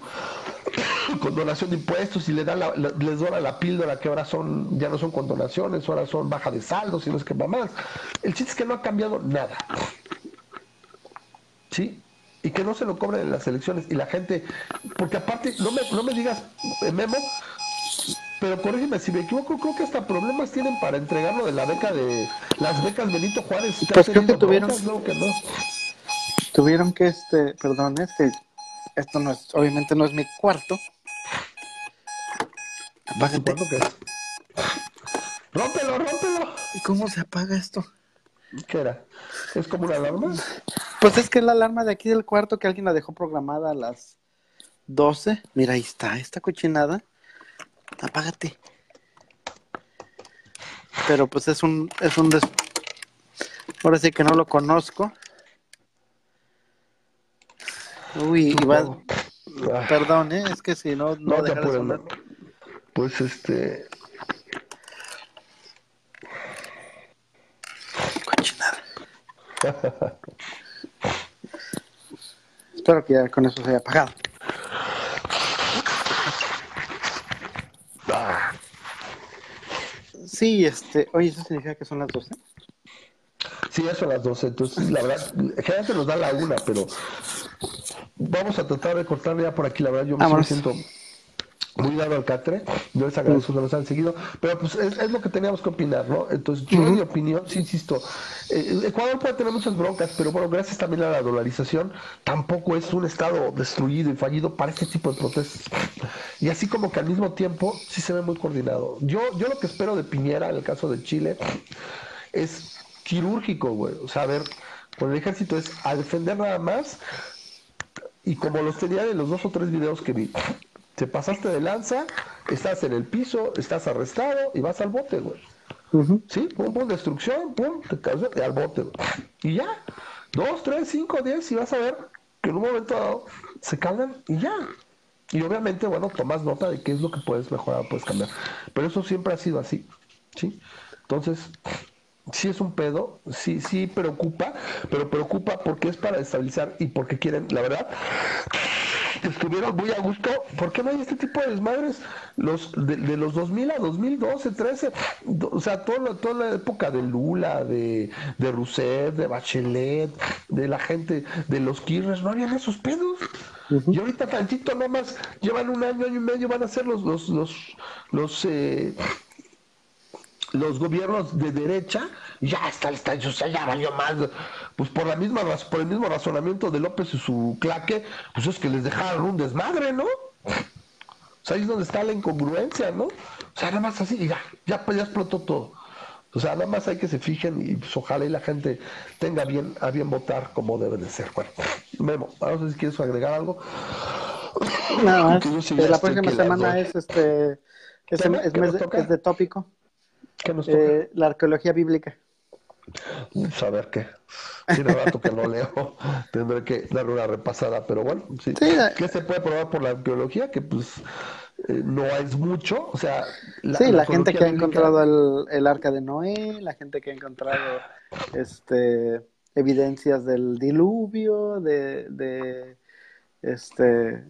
con donación de impuestos y le da les dora la píldora que ahora son, ya no son con donaciones, ahora son baja de saldo, sino es que va más. El chiste es que no ha cambiado nada. ¿Sí? y que no se lo cobren en las elecciones y la gente, porque aparte, no me, no me digas, eh, Memo, pero corrígeme si me equivoco, creo que hasta problemas tienen para entregarlo de la beca de las becas Benito Juárez. Pues creo que tuvieron, que no. tuvieron que, este, perdón, es que esto no es, obviamente no es mi cuarto. Apágate. ¿Qué es? Rómpelo, rómpelo. ¿Y cómo se apaga esto? ¿Qué era? ¿Es como una alarma? Pues es que es la alarma de aquí del cuarto que alguien la dejó programada a las 12. Mira, ahí está, esta cochinada apágate. Pero pues es un, es un des... ahora sí que no lo conozco. Uy, Iván, ah. perdón, ¿eh? es que si no, no, no deja de sonar. Pues este. Cochinada. Espero que ya con eso se haya apagado. Sí, este, oye, ¿eso significa que son las 12? Sí, eso son las 12. Entonces, la verdad, generalmente nos da la una, pero vamos a tratar de cortar ya por aquí. La verdad, yo me siento muy dado al catre, yo les agradezco que nos han seguido, pero pues es, lo que teníamos que opinar, ¿no? Entonces, yo en mi opinión, sí insisto, eh, Ecuador puede tener muchas broncas, pero bueno, gracias también a la dolarización, tampoco es un estado destruido y fallido para este tipo de protestas. Y así como que al mismo tiempo sí se ve muy coordinado. Yo, yo lo que espero de Piñera, en el caso de Chile, es quirúrgico, güey. O sea, a ver, con el ejército es a defender nada más, y como los tenía en los dos o tres videos que vi, te pasaste de lanza, estás en el piso, estás arrestado y vas al bote, güey. Sí, pum, pum, destrucción, pum, te caes al bote, güey. Y ya, dos, tres, cinco, diez, y vas a ver que en un momento dado se calman y ya. Y obviamente, bueno, tomas nota de qué es lo que puedes mejorar, puedes cambiar. Pero eso siempre ha sido así, ¿sí? Entonces, sí es un pedo, sí, sí preocupa, pero preocupa porque es para estabilizar y porque quieren, la verdad, estuvieron muy a gusto. ¿Por qué no hay este tipo de desmadres? Los, de, los 2000 a 2012, 13, o sea, toda, toda la época de Lula, de, de Rousseff, de Bachelet, de la gente, de los Kirres, no habían esos pedos. Y ahorita tantito nomás llevan un año, año y medio, van a ser los, los, los, los eh, los gobiernos de derecha, ya está, está, ya valió más, pues por la misma por el mismo razonamiento de López y su claque, pues es que les dejaron un desmadre, ¿no? O sea, ahí es donde está la incongruencia, ¿no? O sea, nada más así, ya, ya, pues ya explotó todo. O sea, nada más hay que se fijen y pues, ojalá y la gente tenga bien a bien votar como debe de ser. Bueno, Memo, ahora no sé si quieres agregar algo. Nada más. la próxima semana es este es, es de tópico. Eh, la arqueología bíblica. Saber qué. Tiene rato que no leo. Tendré que darle una repasada, pero bueno, sí. ¿Qué se puede probar por la arqueología? Que pues eh, no es mucho. O sea, la, sí, la, gente que ha encontrado el, arca de Noé, la gente que ha encontrado este evidencias del diluvio, de, de este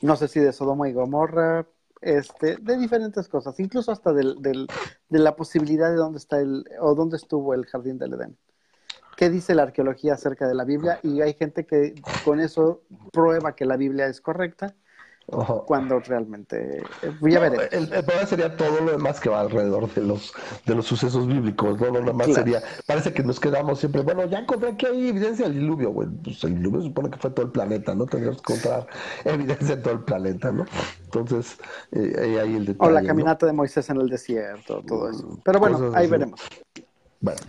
no sé si de Sodoma y Gomorra, este, de diferentes cosas, incluso hasta del, del, de la posibilidad de dónde está el, o dónde estuvo el jardín del Edén. ¿Qué dice la arqueología acerca de la Biblia? Y hay gente que con eso prueba que la Biblia es correcta cuando realmente voy a ver el, problema sería todo lo demás que va alrededor de los de los sucesos bíblicos no lo demás sería parece que nos quedamos siempre bueno ya encontré que hay evidencia del diluvio bueno pues el diluvio supone que fue todo el planeta no tendríamos que encontrar evidencia de todo el planeta no entonces eh, ahí el detalle o la caminata de Moisés en el desierto todo eso. Mm, pero bueno ahí veremos bueno,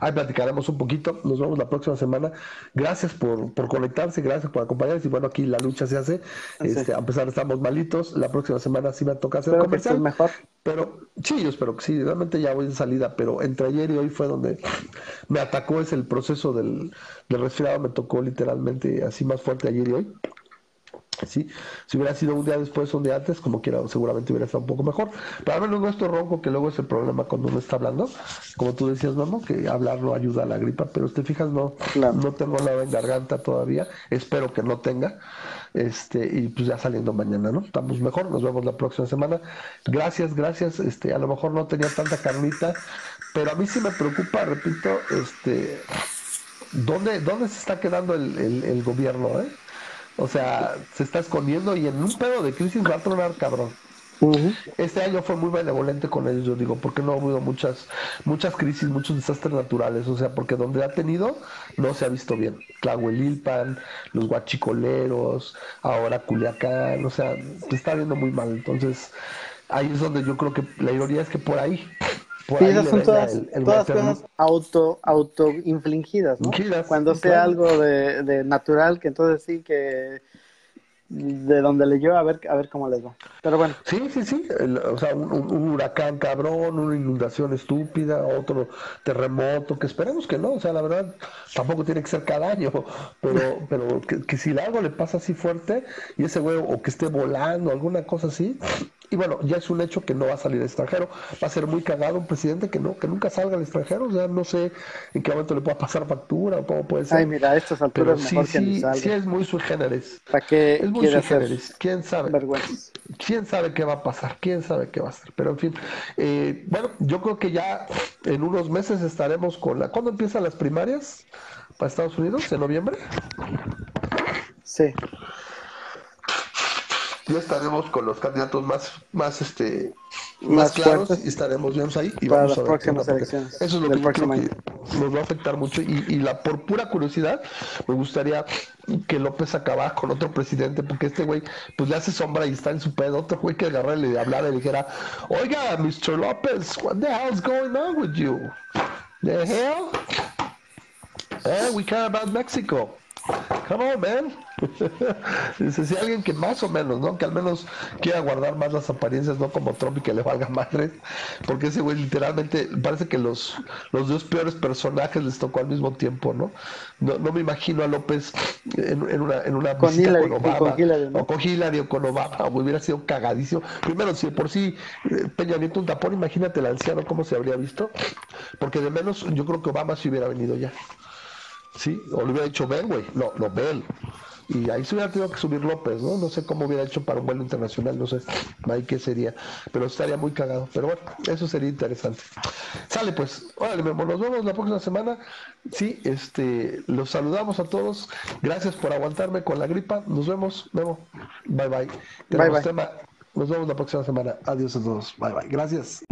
ahí platicaremos un poquito. Nos vemos la próxima semana. Gracias por, por conectarse, gracias por acompañarnos. Y bueno, aquí la lucha se hace. Este, a pesar de estamos malitos, la próxima semana sí me a tocar hacer comercial. mejor. Pero sí, yo espero que sí. Realmente ya voy en salida, pero entre ayer y hoy fue donde me atacó. Es el proceso del, del resfriado. Me tocó literalmente así más fuerte ayer y hoy. Sí, si hubiera sido un día después o un día antes, como quiera, seguramente hubiera estado un poco mejor. Pero al menos no estoy ronco, que luego es el problema cuando uno está hablando. Como tú decías, mamá, que hablar no ayuda a la gripa, pero te fijas, no, Claro. no tengo nada en garganta todavía. Espero que no tenga. Este, y pues ya saliendo mañana, ¿no? Estamos mejor, nos vemos la próxima semana. Gracias, gracias. Este, a lo mejor no tenía tanta carnita, pero a mí sí me preocupa, repito, este, ¿dónde, dónde se está quedando el, el, el gobierno, eh? O sea, se está escondiendo y en un pedo de crisis va a tronar, cabrón. Este año fue muy benevolente con ellos, yo digo, porque no ha habido muchas, muchas crisis, muchos desastres naturales, o sea, porque donde ha tenido no se ha visto bien. Tlahuelilpan, los guachicoleros, ahora Culiacán, o sea, se está viendo muy mal. Entonces, ahí es donde yo creo que la ironía es que por ahí, ahí esas son todas, el- el todas cosas auto, auto infligidas, ¿no? Cuando sea claro. algo de, de natural, que entonces sí que de donde leyó a ver a ver cómo les va. Pero bueno, Sí, sí, sí. el- o sea, un huracán cabrón, una inundación estúpida, otro terremoto, que esperemos que no. O sea, la verdad, tampoco tiene que ser cada año, pero, pero que, que si algo le pasa así fuerte y ese güey, o que esté volando, alguna cosa así. Y bueno, ya es un hecho que no va a salir extranjero. Va a ser muy cagado un presidente que no que nunca salga al extranjero. O sea, no sé en qué momento le pueda pasar factura o cómo puede ser. ay mira, a estas pero alturas sí, mejor que sí, salga. sí es muy sui generis. ¿Para qué Es muy sui generis. ¿Quién sabe? vergüenza? quién sabe qué va a pasar, quién sabe qué va a hacer. Pero en fin, eh, bueno, yo creo que ya en unos meses estaremos con la. ¿Cuándo empiezan las primarias para Estados Unidos? ¿En noviembre? Sí. Ya estaremos con los candidatos más, más este, más, Más claros fuertes. y estaremos viendo ahí y Para vamos las a ver próximas elecciones Eso es lo que creo que nos va a afectar mucho y, y la por pura curiosidad me gustaría que López acabara con otro presidente porque este güey pues le hace sombra y está en su pedo otro güey que agarrara y le hablara y le dijera oiga Mr. López what the hell's going on with you the hell eh we care about Mexico Come on, man. Dice, si alguien que más o menos, ¿no? Que al menos quiera guardar más las apariencias, no como Trump y que le valga madre. Porque ese güey literalmente parece que los, los dos peores personajes les tocó al mismo tiempo, ¿no? No, no me imagino a López en, en una, en una Con visita Hillary, con Obama. con Hillary, ¿no? O con Hillary o con Obama. Hubiera sido cagadísimo. Primero, si de por sí eh, Peña Nieto un tapón, imagínate el anciano cómo se habría visto. Porque de menos yo creo que Obama se hubiera venido ya. Sí, o le hubiera dicho, ven, güey. No, no. Y ahí se hubiera tenido que subir López, ¿no? No sé cómo hubiera hecho para un vuelo internacional, no sé ahí qué sería. Pero estaría muy cagado. Pero bueno, eso sería interesante. Sale pues, órale, nos vemos la próxima semana. Sí, este, los saludamos a todos. Gracias por aguantarme con la gripa. Nos vemos, Memo. Bye bye. Tenemos bye. tema. Nos vemos la próxima semana. Adiós a todos. Bye bye. Gracias.